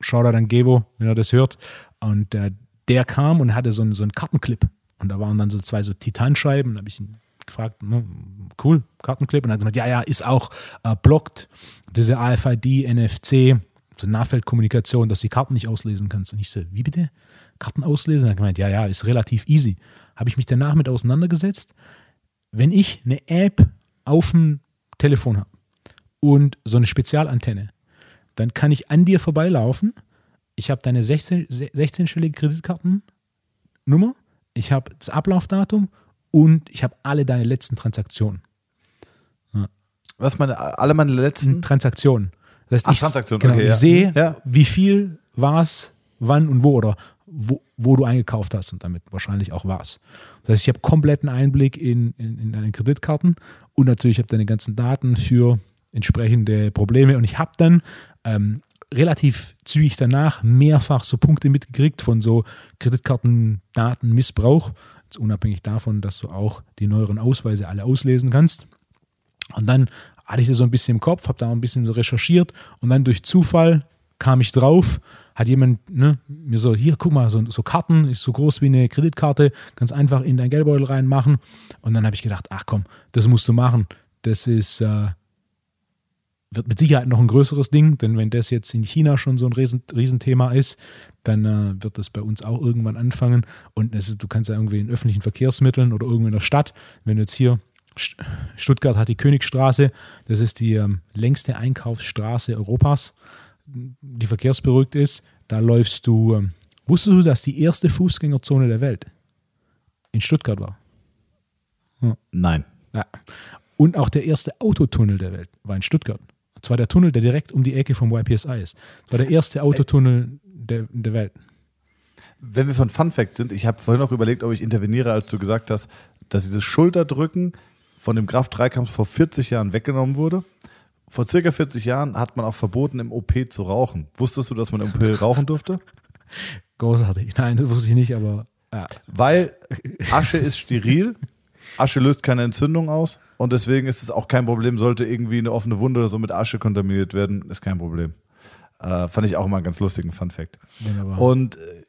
Shoutout an Gevo, wenn er das hört. Und äh, der kam und hatte so einen, so einen Kartenclip. Und da waren dann so zwei so Titanscheiben. Da habe ich ihn gefragt, ne, cool, Kartenclip. Und er hat gesagt, ja, ja, ist auch äh, blockt. Diese AFID, NFC, so Nahfeldkommunikation, dass du die Karten nicht auslesen kannst. Und ich so, wie bitte? Karten auslesen? Er hat gemeint, ja, ja, ist relativ easy. Habe ich mich danach mit auseinandergesetzt. Wenn ich eine App auf dem Telefon habe und so eine Spezialantenne, dann kann ich an dir vorbeilaufen. Ich habe deine 16, 16-stellige Kreditkartennummer, ich habe das Ablaufdatum und ich habe alle deine letzten Transaktionen. Was meine, alle meine letzten Transaktionen. Das heißt, Ach, ich, Transaktionen, genau, okay, ich ja. sehe, Ja. wie viel war es, wann und wo oder wo, wo du eingekauft hast und damit wahrscheinlich auch was. Das heißt, ich habe kompletten Einblick in, in, in deine Kreditkarten und natürlich habe deine ganzen Daten für entsprechende Probleme und ich habe dann ähm, relativ zügig danach mehrfach so Punkte mitgekriegt von so Kreditkartendatenmissbrauch, unabhängig davon, dass du auch die neueren Ausweise alle auslesen kannst. Und dann hatte ich das so ein bisschen im Kopf, habe da ein bisschen so recherchiert und dann durch Zufall kam ich drauf, hat jemand ne, mir so, hier, guck mal, so, so Karten, ist so groß wie eine Kreditkarte, ganz einfach in dein Geldbeutel reinmachen. Und dann habe ich gedacht, ach komm, das musst du machen. Das ist, äh, wird mit Sicherheit noch ein größeres Ding, denn wenn das jetzt in China schon so ein Riesen, Riesenthema ist, dann äh, wird das bei uns auch irgendwann anfangen. Und es, du kannst ja irgendwie in öffentlichen Verkehrsmitteln oder irgendwo in der Stadt, wenn du jetzt hier Stuttgart hat die Königstraße, das ist die ähm, längste Einkaufsstraße Europas, die verkehrsberuhigt ist. Da läufst du, ähm, wusstest du, dass die erste Fußgängerzone der Welt in Stuttgart war? Nein. Ja. Und auch der erste Autotunnel der Welt war in Stuttgart. Und zwar der Tunnel, der direkt um die Ecke vom YPSI ist. Das war der erste Autotunnel der, der Welt. Wenn wir von Fun Fact sind, ich habe vorhin auch überlegt, ob ich interveniere, als du gesagt hast, dass dieses Schulterdrücken von dem Kraft-3-Kampf vor 40 Jahren weggenommen wurde. Vor circa 40 Jahren hat man auch verboten, im OP zu rauchen. Wusstest du, dass man im OP rauchen durfte? Großartig. Nein, das wusste ich nicht, aber ja. Weil Asche ist steril, Asche löst keine Entzündung aus und deswegen ist es auch kein Problem, sollte irgendwie eine offene Wunde oder so mit Asche kontaminiert werden, ist kein Problem. Äh, fand ich auch immer einen ganz lustigen Fun-Fact. wunderbar. Und äh,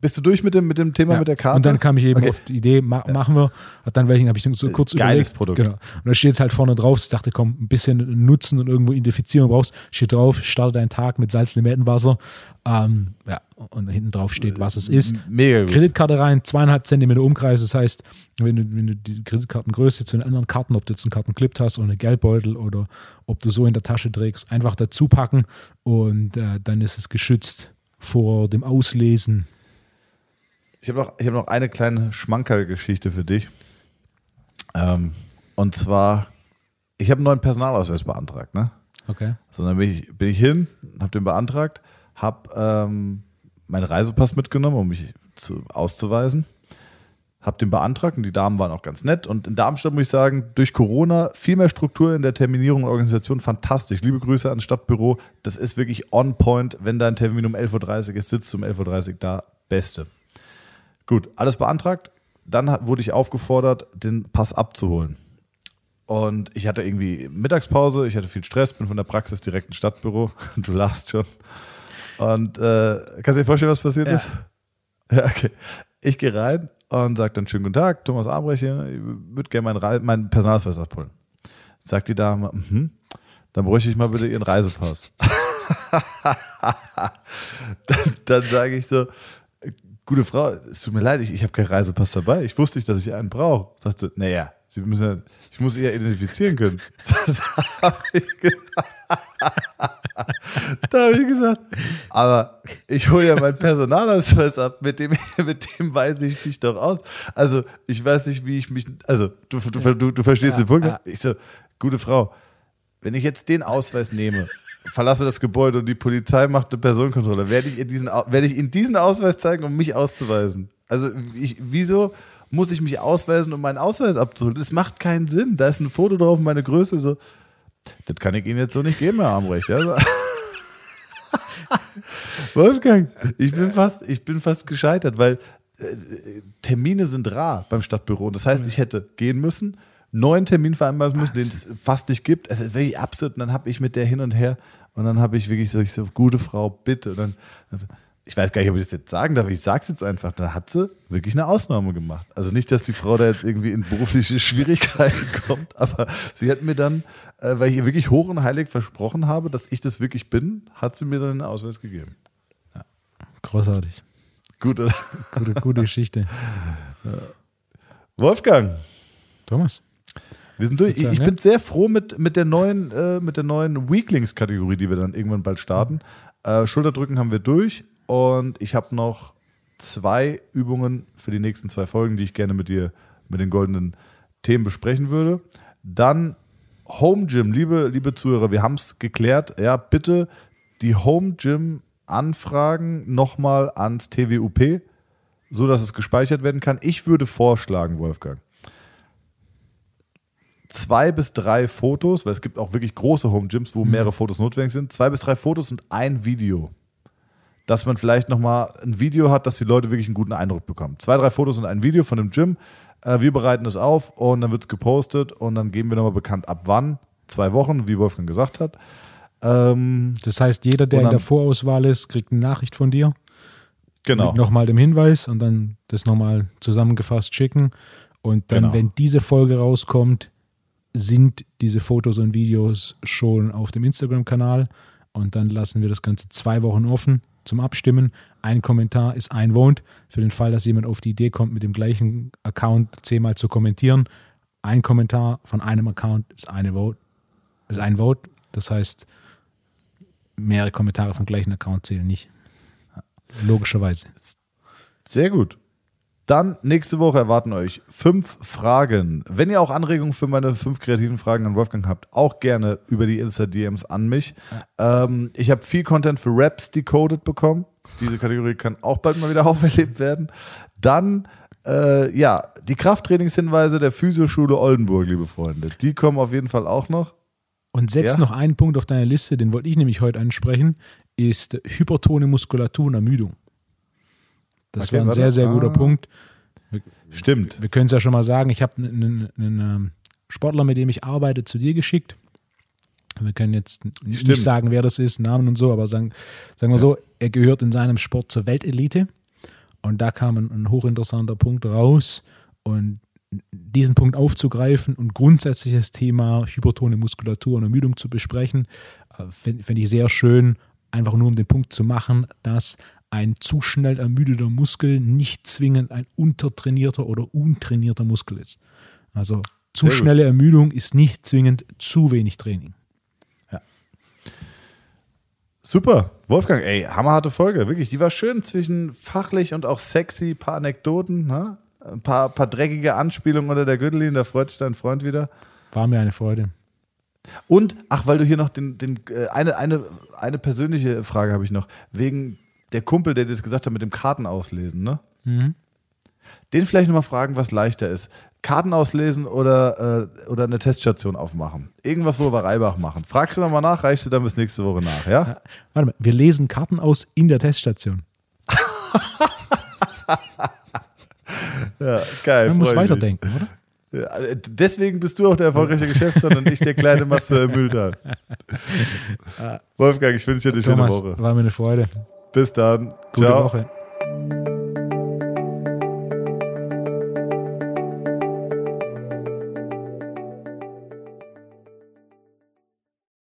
bist du durch mit dem, mit dem Thema Ja. mit der Karte? Und dann kam ich eben Okay. auf die Idee, ma machen wir. Hat dann welchen, habe ich so kurz Geiles überlegt. Produkt. Genau. Und da steht es halt vorne drauf. Ich dachte, komm, ein bisschen Nutzen und irgendwo Identifizierung brauchst. Steht drauf, starte deinen Tag mit Salzlimettenwasser. Ähm, ja, und hinten drauf steht, was es ist. Mega gut. Kreditkarte rein, zweieinhalb Zentimeter Umkreis. Das heißt, wenn du, wenn du die Kreditkartengröße zu den anderen Karten, ob du jetzt einen Kartenclip hast oder einen Geldbeutel oder ob du so in der Tasche trägst, einfach dazu packen und äh, dann ist es geschützt vor dem Auslesen. Ich habe noch, ich hab noch eine kleine Schmankerl-Geschichte für dich. Ähm, und zwar, ich habe einen neuen Personalausweis beantragt, ne? Okay. So, dann bin ich, bin ich hin, habe den beantragt, habe ähm, meinen Reisepass mitgenommen, um mich zu, auszuweisen. Habe den beantragt und die Damen waren auch ganz nett. Und in Darmstadt muss ich sagen, durch Corona viel mehr Struktur in der Terminierung und Organisation, fantastisch. Liebe Grüße ans Stadtbüro. Das ist wirklich on point. Wenn dein Termin um 11.30 Uhr ist, sitzt du um 11.30 Uhr da. Beste. Gut, alles beantragt. Dann wurde ich aufgefordert, den Pass abzuholen. Und ich hatte irgendwie Mittagspause, ich hatte viel Stress, bin von der Praxis direkt ins Stadtbüro. Du lachst schon. Und äh, kannst du dir vorstellen, was passiert Ja. ist? Ja, okay. Ich gehe rein und sage dann schönen guten Tag, Thomas Abrecht hier, ich würde gerne meinen, meinen Personalausweis abholen. Sagt die Dame, mhm, dann bräuchte ich mal bitte Ihren Reisepass. dann dann sage ich so, gute Frau, es tut mir leid, ich, ich habe keinen Reisepass dabei. Ich wusste nicht, dass ich einen brauche. Sagt sie, naja, Sie müssen ja, ich muss Sie ja identifizieren können. Das hab ich ge- da habe ich gesagt, aber ich hole ja meinen Personalausweis ab, mit dem, mit dem weise ich mich doch aus. Also ich weiß nicht, wie ich mich, also du, du, du, du verstehst Ja, den Punkt. ja. Ich so, gute Frau, wenn ich jetzt den Ausweis nehme, verlasse das Gebäude und die Polizei macht eine Personenkontrolle, werde ich, in diesen, werde ich Ihnen diesen Ausweis zeigen, um mich auszuweisen. Also ich, wieso muss ich mich ausweisen, um meinen Ausweis abzuholen? Das macht keinen Sinn. Da ist ein Foto drauf, meine Größe, so. Das kann ich Ihnen jetzt so nicht geben, Herr Amrecht. Ja? Wolfgang, ich bin fast, ich bin fast gescheitert, weil äh, Termine sind rar beim Stadtbüro. Das heißt, ich hätte gehen müssen, neuen Termin vereinbaren müssen, den es fast nicht gibt. Es ist wirklich absurd. Und dann habe ich mit der hin und her und dann habe ich wirklich so, ich so, gute Frau, bitte. Und dann, also, ich weiß gar nicht, ob ich das jetzt sagen darf, ich sage es jetzt einfach, da hat sie wirklich eine Ausnahme gemacht. Also nicht, dass die Frau da jetzt irgendwie in berufliche Schwierigkeiten kommt, aber sie hat mir dann, äh, weil ich ihr wirklich hoch und heilig versprochen habe, dass ich das wirklich bin, hat sie mir dann einen Ausweis gegeben. Großartig. Gut, oder? Gute, gute Geschichte. Wolfgang, Thomas. Wir sind durch. Sagen, ich ja. bin sehr froh mit, mit der neuen, äh, mit der neuen Weaklings-Kategorie, die wir dann irgendwann bald starten. Äh, Schulterdrücken haben wir durch und ich habe noch zwei Übungen für die nächsten zwei Folgen, die ich gerne mit dir mit den goldenen Themen besprechen würde. Dann Home Gym, liebe, liebe Zuhörer, wir haben es geklärt. Ja, bitte die Home Gym Anfragen nochmal ans TWUP, so dass es gespeichert werden kann. Ich würde vorschlagen, Wolfgang, zwei bis drei Fotos, weil es gibt auch wirklich große Home Gyms, wo mehrere Fotos notwendig sind. Zwei bis drei Fotos und ein Video. Dass man vielleicht nochmal ein Video hat, dass die Leute wirklich einen guten Eindruck bekommen. Zwei, drei Fotos und ein Video von dem Gym. Äh, wir bereiten es auf und dann wird es gepostet und dann geben wir nochmal bekannt, ab wann. Zwei Wochen, wie Wolfgang gesagt hat. Ähm, Das heißt, jeder, der in der Vorauswahl ist, kriegt eine Nachricht von dir. genau. Nochmal dem Hinweis und dann das nochmal zusammengefasst schicken. Und dann, Genau. wenn diese Folge rauskommt, sind diese Fotos und Videos schon auf dem Instagram-Kanal. Und dann lassen wir das Ganze zwei Wochen offen zum Abstimmen. Ein Kommentar ist ein Vote. Für den Fall, dass jemand auf die Idee kommt, mit dem gleichen Account zehnmal zu kommentieren. Ein Kommentar von einem Account ist eine Vote, ist ein Vote. Das heißt, mehrere Kommentare vom gleichen Account zählen nicht. Logischerweise. Sehr gut. Dann nächste Woche erwarten euch fünf Fragen. Wenn ihr auch Anregungen für meine fünf kreativen Fragen an Wolfgang habt, auch gerne über die Insta-DMs an mich. Ähm, ich habe viel Content für Raps decoded bekommen. Diese Kategorie kann auch bald mal wieder auferlebt werden. Dann, äh, ja, die Krafttrainingshinweise der Physioschule Oldenburg, liebe Freunde. Die kommen auf jeden Fall auch noch. Und setz Ja. noch einen Punkt auf deine Liste, den wollte ich nämlich heute ansprechen, ist hypertone Muskulatur und Ermüdung. Das Okay, war ein sehr, sehr guter Ah. Punkt. Stimmt. Wir können es ja schon mal sagen, ich habe einen, einen ähm, Sportler, mit dem ich arbeite, zu dir geschickt. Wir können jetzt n- Stimmt. nicht sagen, wer das ist, Namen und so, aber sagen, sagen wir so, er gehört in seinem Sport zur Weltelite. Und da kam ein, ein hochinteressanter Punkt raus. Und diesen Punkt aufzugreifen und grundsätzlich das Thema hypertone Muskulatur und Ermüdung zu besprechen, fände fänd ich sehr schön, einfach nur um den Punkt zu machen, dass ein zu schnell ermüdeter Muskel nicht zwingend ein untertrainierter oder untrainierter Muskel ist. Also zu schnelle Ermüdung ist nicht zwingend zu wenig Training. Super. Wolfgang, ey, hammerharte Folge. Wirklich, die war schön zwischen fachlich und auch sexy, paar Anekdoten, ne? ein paar, paar dreckige Anspielungen unter der Gürtellinie, da freut sich dein Freund wieder. War mir eine Freude. Und, ach, weil du hier noch den, den äh, eine, eine, eine persönliche Frage habe ich noch, wegen der Kumpel, der dir das gesagt hat mit dem Karten auslesen, ne? Mhm. Den vielleicht nochmal fragen, was leichter ist. Karten auslesen oder, äh, oder eine Teststation aufmachen. Irgendwas, wo wir Reibach machen. Fragst du nochmal nach, reichst du dann bis nächste Woche nach, ja? Warte mal, wir lesen Karten aus in der Teststation. Ja, geil. Man muss weiterdenken, oder? Ja, äh, deswegen bist du auch der erfolgreiche Geschäftsmann und nicht der kleine Masse Mülltal. Wolfgang, ich wünsche dir eine schöne Thomas, Woche. war mir eine Freude. Bis dann. Gute Ciao. Woche.